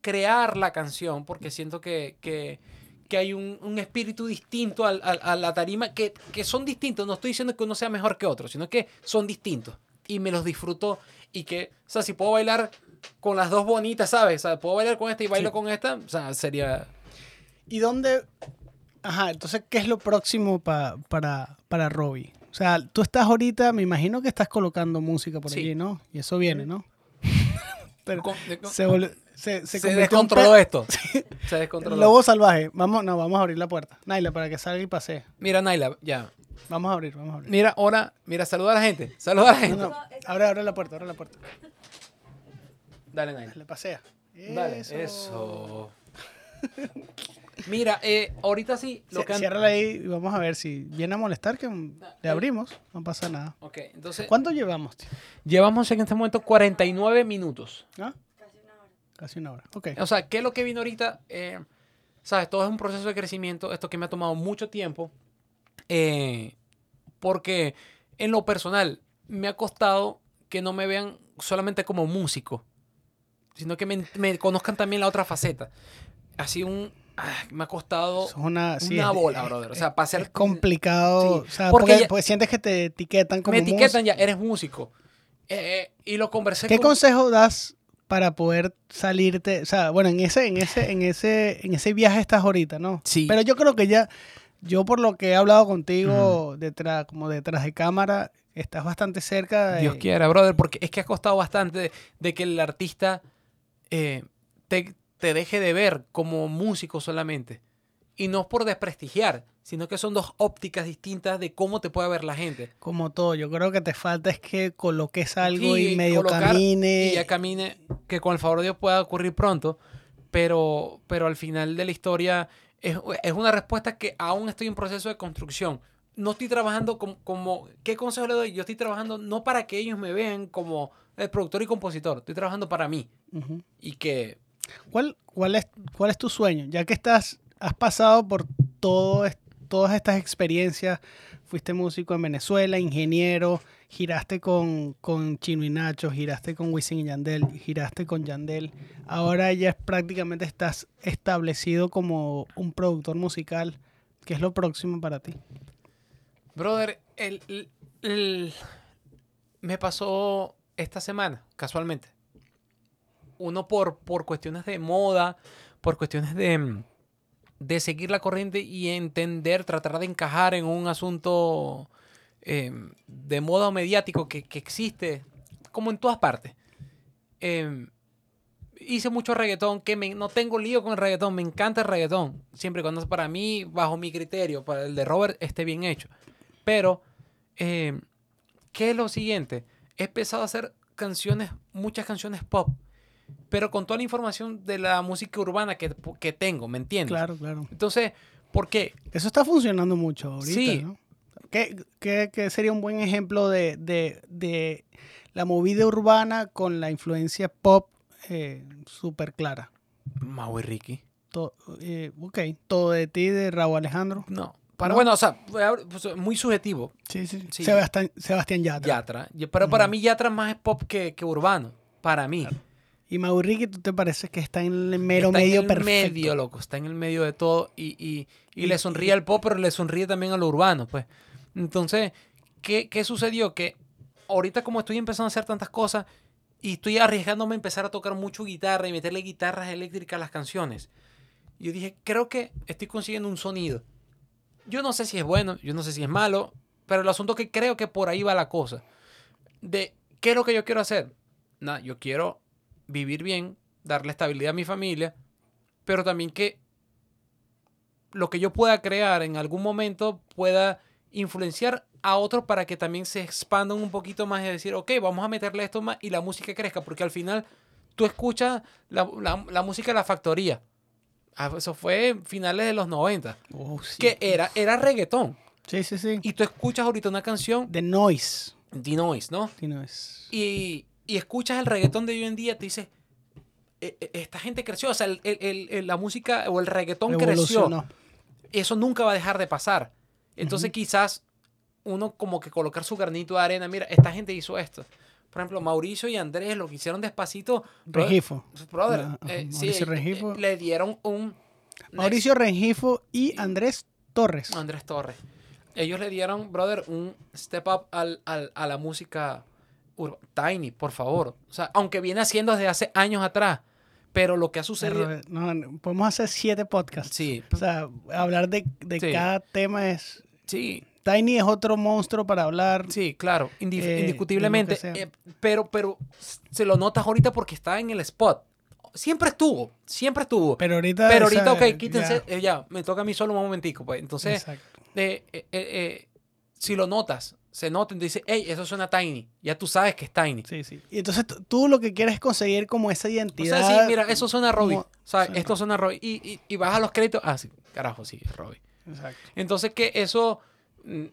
crear la canción, porque siento que, que, que hay un, un espíritu distinto al- al- a la tarima, que, que son distintos. No estoy diciendo que uno sea mejor que otro, sino que son distintos. Y me los disfruto y que, o sea, si puedo bailar con las dos bonitas, ¿sabes? O sea, puedo bailar con esta y bailo Sí. con esta, o sea, sería... ¿Y dónde? Ajá, entonces, ¿qué es lo próximo pa- para, para Robbie? O sea, tú estás ahorita, me imagino que estás colocando música por Sí. allí, ¿no? Y eso viene, ¿no? Pero se, volvió- se, descontroló esto. Se descontroló. Lobo salvaje. Vamos, no, vamos a abrir la puerta. Naila, para que salga y pase. Mira, Naila, ya. Vamos a abrir, vamos a abrir. Mira, ahora, mira, saluda a la gente. Saluda a la gente. No, no, abre, abre la puerta, abre la puerta. Dale, Naila. Le pasea. Dale, eso. Mira, eh, ahorita sí, lo que han- ahí y vamos a ver si viene a molestar que le abrimos. No pasa nada. Ok, entonces, ¿Cuánto llevamos? tío? llevamos en este momento 49 minutos. ¿Ah? Casi una hora. Ok. O sea, ¿qué es lo que vino ahorita? Eh, Sabes, todo es un proceso de crecimiento, esto que me ha tomado mucho tiempo, eh, porque en lo personal me ha costado que no me vean solamente como músico, sino que me, me conozcan también la otra faceta. Así un... ah, me ha costado una, sí, una es- bola, es- brother. O sea, para ser... Es complicado. Sí, o sea, porque porque, ya- porque sientes que te etiquetan como me músico. etiquetan ya, eres músico. Eh, y lo conversé ¿Qué con... consejo das para poder salirte? O sea, bueno, en ese, en ese, en ese, en ese viaje estás ahorita, ¿no? Sí. Pero yo creo que ya, yo por lo que he hablado contigo detrás, como detrás de cámara, estás bastante cerca de. Dios quiera, brother, porque es que ha costado bastante de, de que el artista eh, te, te deje de ver como músico solamente. Y no es por desprestigiar, sino que son dos ópticas distintas de cómo te puede ver la gente. Como todo, yo creo que te falta es que coloques algo Sí, y medio colocar camine. Y ya camine, que con el favor de Dios pueda ocurrir pronto, pero, pero al final de la historia es, es una respuesta que aún estoy en proceso de construcción. No estoy trabajando como, como, ¿qué consejo le doy? Yo estoy trabajando no para que ellos me vean como el productor y compositor, estoy trabajando para mí. Y que, ¿Cuál, cuál, es, ¿Cuál es tu sueño? Ya que estás, has pasado por todas estas experiencias, fuiste músico en Venezuela, ingeniero, giraste con, Chino y Nacho, giraste con Wisin y Yandel, giraste con Yandel. Ahora ya es- prácticamente estás establecido como un productor musical. ¿Qué es lo próximo para ti? brother, el- me pasó esta semana, casualmente. Uno por, por cuestiones de moda, por cuestiones de, mm, de seguir la corriente y entender, tratar de encajar en un asunto eh, de moda o mediático que, que existe como en todas partes. Eh, hice mucho reggaetón, que me- no tengo lío con el reggaetón, me encanta el reggaetón, siempre cuando para mí, bajo mi criterio, para el de Robert, esté bien hecho. Pero, eh, ¿qué es lo siguiente? He empezado a hacer canciones, muchas canciones pop, pero con toda la información de la música urbana que, que tengo, ¿me entiendes? Claro, claro. Entonces, ¿por qué? Eso está funcionando mucho ahorita, Sí. ¿no? ¿Qué, qué- qué sería un buen ejemplo de, de- de la movida urbana con la influencia pop eh, súper clara? Mau y Ricky. To- eh, ok, todo de ti, de Raúl Alejandro. No. Para, ¿No? Bueno, o sea, pues, muy subjetivo. Sí, sí. Sí. Sebastián, Sebastián Yatra. Yatra. Pero para mí Yatra más es pop que, que urbano. Para mí. Y Mauricio, ¿tú te parece que está en el mero está medio en el perfecto? medio, loco. Está en el medio de todo. Y, y- y le sonríe al pop, pero le sonríe también a lo urbano, pues. Entonces, ¿qué, qué sucedió? Que ahorita como estoy empezando a hacer tantas cosas y estoy arriesgándome a empezar a tocar mucho guitarra y meterle guitarras eléctricas a las canciones. Yo dije, creo que estoy consiguiendo un sonido. Yo no sé si es bueno, yo no sé si es malo, pero el asunto es que creo que por ahí va la cosa. De, ¿qué es lo que yo quiero hacer? Nada, yo quiero vivir bien, darle estabilidad a mi familia, pero también que lo que yo pueda crear en algún momento pueda influenciar a otros para que también se expandan un poquito más y decir, ok, vamos a meterle esto más y la música crezca, porque al final tú escuchas la, la- la música de la factoría. Ah, Eso fue finales de los 90, Oh, sí. que era, era reggaetón. Sí, sí, sí. Y tú escuchas ahorita una canción The Noise. de noise, ¿no? The Noise. y, y escuchas el reggaetón de hoy en día, te dices, "E- e- esta gente creció, o sea, el- el- la música o el reggaetón creció. Eso nunca va a dejar de pasar. Entonces quizás uno como que colocar su granito de arena, mira, esta gente hizo esto. Por ejemplo, Mauricio y Andrés lo que hicieron despacito. Regifo. Brother, Ah, ajá, eh, sí, Mauricio eh, Rengifo. eh, le dieron un... Mauricio Rengifo y Andrés Torres. Andrés Torres. Ellos le dieron, brother, un step up al, al- a la música Tiny, por favor. O sea, aunque viene haciendo desde hace años atrás. Pero lo que ha sucedido. Pero, no, podemos hacer siete podcasts. Sí, O sea, hablar de, de Sí. cada tema es... sí, Tiny es otro monstruo para hablar. sí, claro, Eh, indiscutiblemente. eh, pero, pero se lo notas ahorita porque está en el spot. Siempre estuvo, siempre estuvo. Pero, Pero ahorita... ahorita, o sea, ok, quítense, ya. eh, ya, me toca a mí solo un momentico. Pues. Entonces, Exacto. si lo notas, se nota y dice, hey, eso suena Tiny. Ya tú sabes que es Tiny. Sí, sí. Y entonces tú lo que quieres es conseguir como esa O identidad. sea, sí, mira, eso suena a Robbie. como- O sea, sí. esto suena Robbie. Y, y, y vas a los créditos. Ah, sí, carajo, sí, es Robbie. Exacto. Entonces, que eso mm,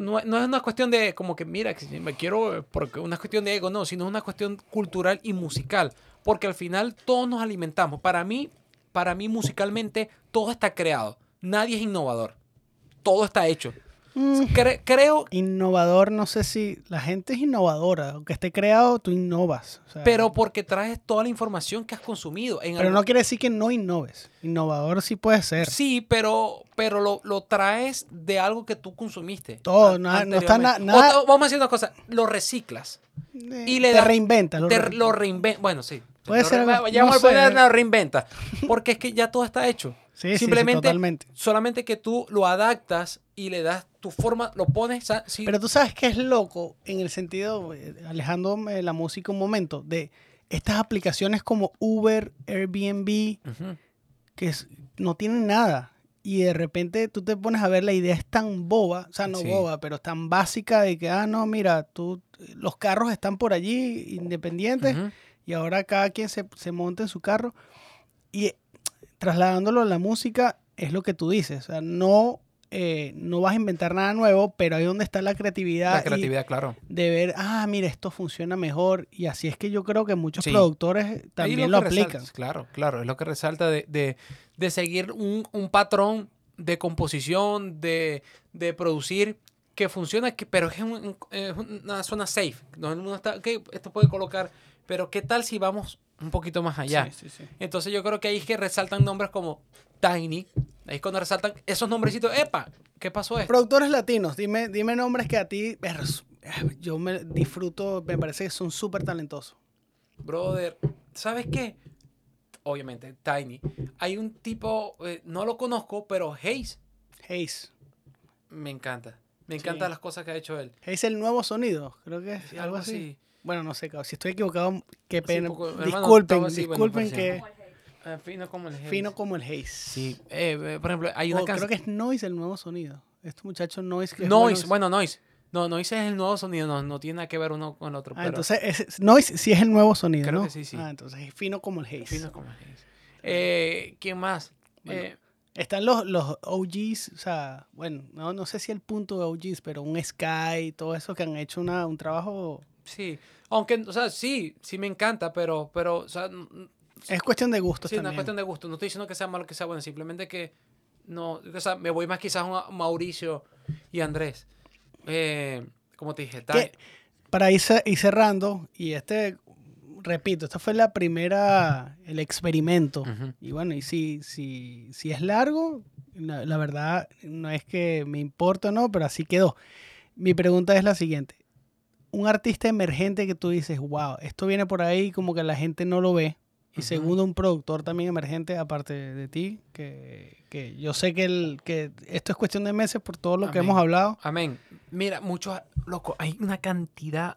no, no es una cuestión de como que, mira, que si me quiero, porque una cuestión de ego, no, sino es una cuestión cultural y musical. Porque al final todos nos alimentamos. Para mí, para mí musicalmente, todo está creado. Nadie es innovador. Todo está hecho. Mm, Cre- creo, innovador, no sé si la gente es innovadora. Aunque esté creado, tú innovas. o sea, pero porque traes toda la información que has consumido. En pero no quiere decir que no innoves. Innovador sí puede ser. Sí, pero, pero lo, lo traes de algo que tú consumiste. Todo, nada- no está na- nada- O- vamos a decir una cosa, lo reciclas. Eh, y le te da- reinventas. lo Te re- lo reinventa. Bueno, sí. Puede ser algo- Ya no poner reinventa. Porque es que ya todo está hecho. Sí, sí, sí, Simplemente, totalmente. solamente que tú lo adaptas y le das tu forma, lo pones. Pero tú sabes que es loco en el sentido, eh, alejándome la música un momento, de estas aplicaciones como Uber, Airbnb, Ujú. que es- no tienen nada. Y de repente tú te pones a ver, la idea es tan boba, o sea, no Sí. boba, pero tan básica de que, ah, no, mira, tú, los carros están por allí independientes Ujú. y ahora cada quien se, se monta en su carro. Y eh, trasladándolo a la música, es lo que tú dices, o sea, no, eh, no vas a inventar nada nuevo, pero ahí donde está la creatividad, La creatividad, claro. de ver, ah, mira, esto funciona mejor. Y así es que yo creo que muchos Sí. productores también lo, aplican. resalta- claro, claro. Es lo que resalta de, de- de seguir un, un patrón de composición, de, de producir que funciona, que, pero es, un- es una zona safe. Uno está, esto puede colocar, pero ¿qué tal si vamos un poquito más allá? Sí, sí, sí. Entonces yo creo que ahí es que resaltan nombres como Tiny. Ahí es cuando resaltan esos nombrecitos. ¡Epa! ¿Qué pasó esto? Productores latinos, dime, dime nombres que a ti, yo me disfruto, me parece que son súper talentosos. Brother, ¿sabes qué? Obviamente, Tiny. Hay un tipo, eh, no lo conozco, pero Hayes Hayes. me encanta. Me Sí. encantan las cosas que ha hecho él. Hayes el nuevo sonido, creo que es Sí, algo algo así. así. Bueno, no sé, si estoy equivocado, qué pena. poco- hermano, disculpen, estaba así, bueno, disculpen que Ah, fino como el Hayes. fino como el Hayes. Sí. Eh, eh, por ejemplo, hay una O creo que es Noise el nuevo sonido. Este muchacho Noise que es Noise, bueno- bueno, Noise. No, Noise es el nuevo sonido, no, no tiene nada que ver uno con el otro. Ah, pero entonces es- Noise sí es el nuevo sonido, Creo ¿no? que sí, sí. Ah, entonces es fino como el Hayes. fino como el. Eh, ¿Quién más? Bueno, Eh, Están los, los OGs, o sea, bueno, no, no sé si el punto de OGs, pero un Sky, todo eso que han hecho una, un trabajo. sí. Aunque, o sea, sí, sí me encanta, pero, pero, o sea, Es cuestión de gustos Sí, también. cuestión de gusto. No estoy diciendo que sea malo que sea bueno, simplemente que no, o sea, me voy más quizás a Mauricio y Andrés. Eh, como te dije, tal. Para ir, ir cerrando, y este, repito, esta fue la primera, el experimento. Ujú. Y bueno, y si, si, si es largo, la, la verdad no es que me importa o no, pero así quedó. Mi pregunta es la siguiente. Un artista emergente que tú dices, wow, esto viene por ahí como que la gente no lo ve. Y segundo, un productor también emergente, aparte de ti, que, que yo sé que, el, que esto es cuestión de meses por todo lo que hemos hablado. Amén. Mira, muchos, loco, hay una cantidad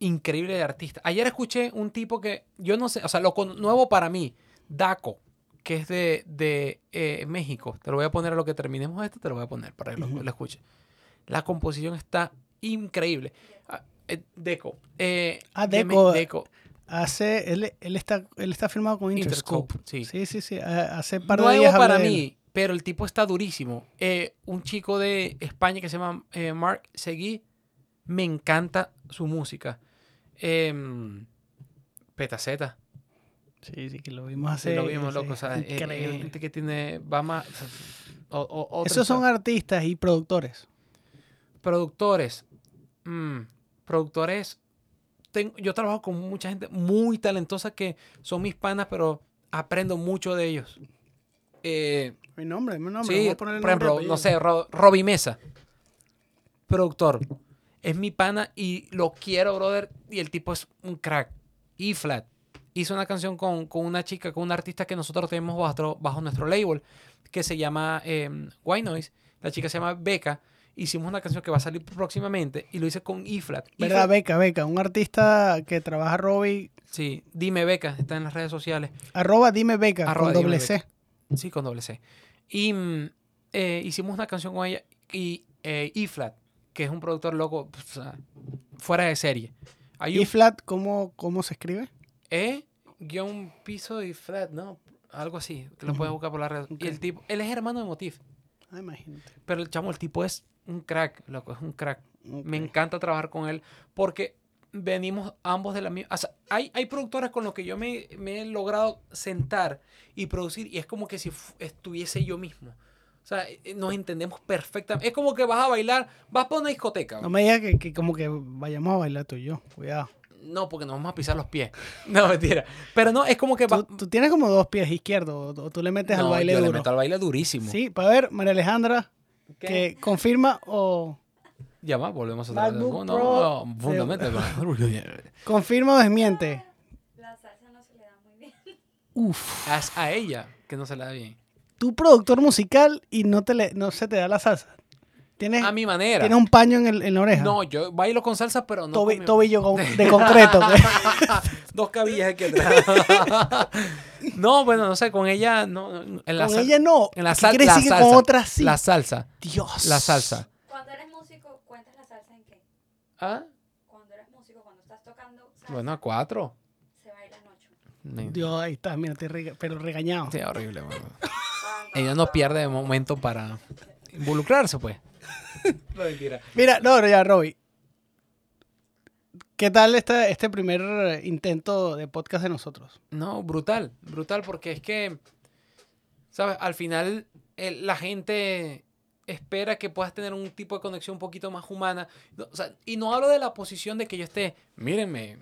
increíble de artistas. Ayer escuché un tipo que, yo no sé, o sea, lo con- nuevo para mí, Daco, que es de, de eh, México. Te lo voy a poner a lo que terminemos esto, te lo voy a poner para que lo, escuches. La composición está increíble. Ah, eh, Deco. eh, Ah, Deco. Deco. Hace, él, él, está, él está firmado con Interscope. Interscope, sí. Sí, sí, sí. ha- Hace par de Nuevo días para mí, pero el tipo está durísimo. Eh, un chico de España que se llama eh, Mark Seguí, me encanta su música. Em, Petaceta, Sí, sí, que lo vimos sí, hace. lo vimos, sí, loco. o sea, eh, eh, increíble. gente que tiene. Va más. o- o- otros, Esos son artistas y productores. productores. mm, productores. Tengo- yo trabajo con mucha gente muy talentosa que son mis panas, pero aprendo mucho de ellos. Eh, Mi nombre, mi nombre. Sí, a por nombre y ejemplo, no sé, Ro- Robbie Mesa, productor. Es mi pana y lo quiero, brother. Y el tipo es un crack. E Flat hizo una canción con, con una chica, con un artista que nosotros tenemos bajo, bajo nuestro label, que se llama eh, White Noise. La chica se llama Beca. Hicimos una canción que va a salir próximamente y lo hice con Flat. E ¿Verdad, Beca, Beca? Un artista que trabaja Robbie. Sí, dime Beca, está en las redes sociales. Arroba dime Beca, Arroba con doble C. Sí, con doble C. Y mm, eh, hicimos una canción con ella y eh, E-Flat, que es un productor loco, pues, fuera de serie. Hay ¿Y un cómo, cómo se escribe? E guion piso y flat, ¿no? Algo así, lo puedes Ujú. buscar por la red. Y el tipo, él es hermano de Motif, Ah, imagínate. pero el chamo, el tipo es un crack, loco, es un crack. Me encanta trabajar con él porque venimos ambos de la misma... O sea, hay, hay productores con los que yo me, me he logrado sentar y producir y es como que si estuviese yo mismo. O sea, eh, nos entendemos perfectamente. Es como que vas a bailar, vas para una discoteca. No me digas que, que como que vayamos a bailar tú y yo. Cuidado. No, porque nos vamos a pisar los pies. No, mentira. Pero no, es como que... va- Tú, tú tienes como dos pies izquierdos o, tú le metes al baile yo le duro. meto al baile durísimo. Sí, para ver, María Alejandra, ¿Qué? que confirma o Ya va, volvemos a. MacBook No, Pro no, fundamento. confirma o desmiente. La salsa no se le da muy bien. Uf. Haz a ella que no se le da bien. Tú productor musical y no te le, no se te da la salsa. Tienes, A mi manera. tienes un paño en, el- en la oreja. No, yo bailo con salsa, pero no. Tobi- con mi- tobillo con- de concreto. Dos cabillas aquí atrás. no, bueno, no sé, con ella no. no, En la con sal- ella no. En la ¿Qué sal- quiere la salsa. con otras sí? La salsa. Dios. La salsa. Cuando eres músico, ¿cuentas la salsa en qué? ¿Ah? Cuando eres músico, cuando estás tocando salsa, Bueno, a cuatro. se baila en ocho. Dios, ahí está, mira, te rega- pero regañado. Sí, horrible, mano. Ella no pierde momento para involucrarse, pues. No, mentira. Mira, no, no, ya, Robbie. ¿Qué tal este, este primer intento de podcast de nosotros? No, brutal, brutal, porque es que, ¿sabes? Al final el- la gente espera que puedas tener un tipo de conexión un poquito más humana. No, o sea, y no hablo de la posición de que yo esté, mírenme,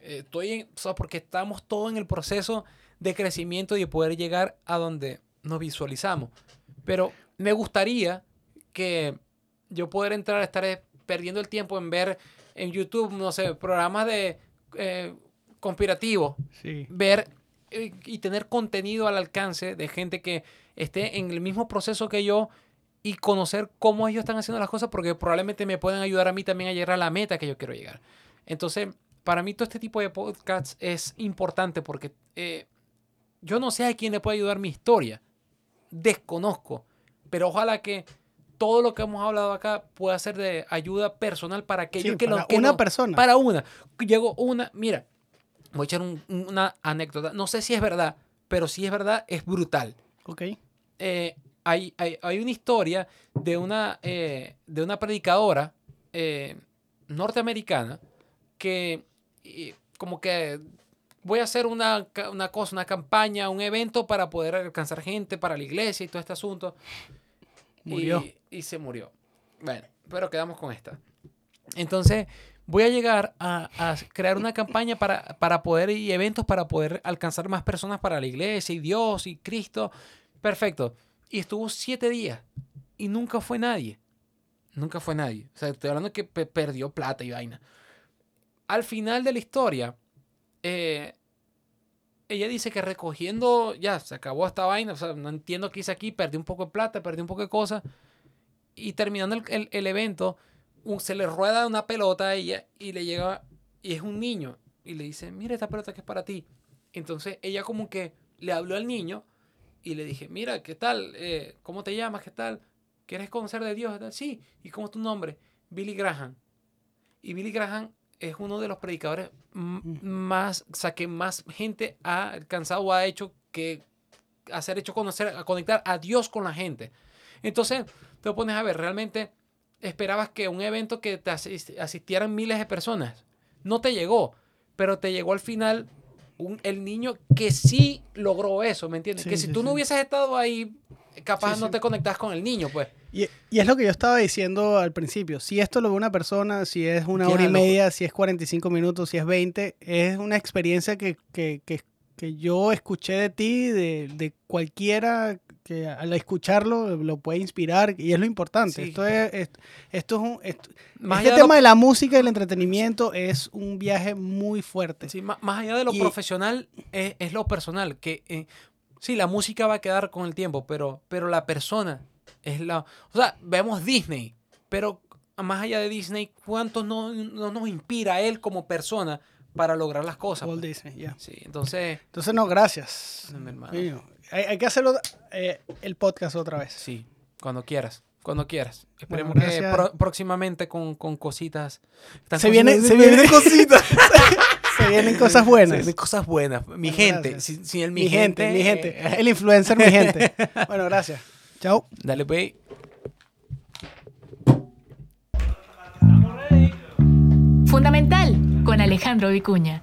eh, estoy en, o sea, porque estamos todos en el proceso de crecimiento y de poder llegar a donde nos visualizamos. Pero me gustaría que yo poder entrar a estar eh, perdiendo el tiempo en ver en YouTube, no sé, programas de eh, conspirativos, Sí. ver eh, y tener contenido al alcance de gente que esté en el mismo proceso que yo y conocer cómo ellos están haciendo las cosas porque probablemente me pueden ayudar a mí también a llegar a la meta que yo quiero llegar. Entonces, para mí todo este tipo de podcasts es importante porque eh, yo no sé a quién le puede ayudar mi historia. Desconozco. Pero ojalá que todo lo que hemos hablado acá pueda ser de ayuda personal para aquellos Sí, que, lo- para que una no- persona. Para una. Llegó una, mira, voy a echar un- una anécdota. No sé si es verdad, pero si es verdad, es brutal. Ok. Eh, hay, hay, hay una historia de una, eh, de una predicadora eh, norteamericana que como que voy a hacer una, una cosa, una campaña, un evento para poder alcanzar gente para la iglesia y todo este asunto. Y, se murió. Bueno, pero quedamos con esta. Entonces, voy a llegar a, crear una campaña para, para poder y eventos para poder alcanzar más personas para la iglesia y Dios y Cristo. Perfecto. Y estuvo siete días y nunca fue nadie. Nunca fue nadie. O sea, estoy hablando que pe- perdió plata y vaina. Al final de la historia, eh, ella dice que recogiendo, ya, se acabó esta vaina, o sea, no entiendo qué hice aquí, perdí un poco de plata, perdí un poco de cosas, y terminando el, el- evento, se le rueda una pelota a ella y le llega, y es un niño, y le dice, mira esta pelota que es para ti. Entonces ella como que le habló al niño y le dije, mira, ¿qué tal? Eh, ¿Cómo te llamas? ¿Qué tal? ¿Quieres conocer de Dios? Sí. ¿Y cómo es tu nombre? Billy Graham. Y Billy Graham es uno de los predicadores m- más, o sea, que más gente ha alcanzado o ha hecho que hacer hecho conocer, a conectar a Dios con la gente. Entonces, te pones a ver, realmente esperabas que un evento que te asis- asistieran miles de personas. No te llegó, pero te llegó al final un- el niño que sí logró eso, ¿me entiendes? Sí, que si sí, tú no sí. hubieses estado ahí, capaz no te conectas con el niño, pues. Y, y es lo que yo estaba diciendo al principio. Si esto lo ve una persona, si es una hora y loco. media, si es 45 minutos, si es 20, es una experiencia que, que, que, que yo escuché de ti, de, de cualquiera que al escucharlo lo puede inspirar y es lo importante. Sí. Esto es, es- esto es un... esto- Más este allá de lo- tema de la música y el entretenimiento es un viaje muy fuerte. Sí, ma- más, allá de lo Y- profesional, es, es lo personal. Que eh, sí, la música va a quedar con el tiempo, pero, pero la persona es la. O sea, vemos Disney, pero más allá de Disney, ¿cuántos no, no nos inspira a él como persona para lograr las cosas? Walt pues? Disney, ya. Sí, entonces, Entonces, no, gracias. No, mi hermano. Coño, Hay, hay que hacerlo eh, el podcast otra vez. sí, cuando quieras. Cuando quieras. Esperemos Bueno, que pro- próximamente con, con cositas. Se viene- se viene cositas. Se vienen cosas Se buenas. vienen cosas buenas. Mi gente. Sin, sin el Mi, gente, mi eh, gente. El influencer, mi gente. Bueno, gracias. Chao. Dale, pues. Fundamental con Alejandro Vicuña.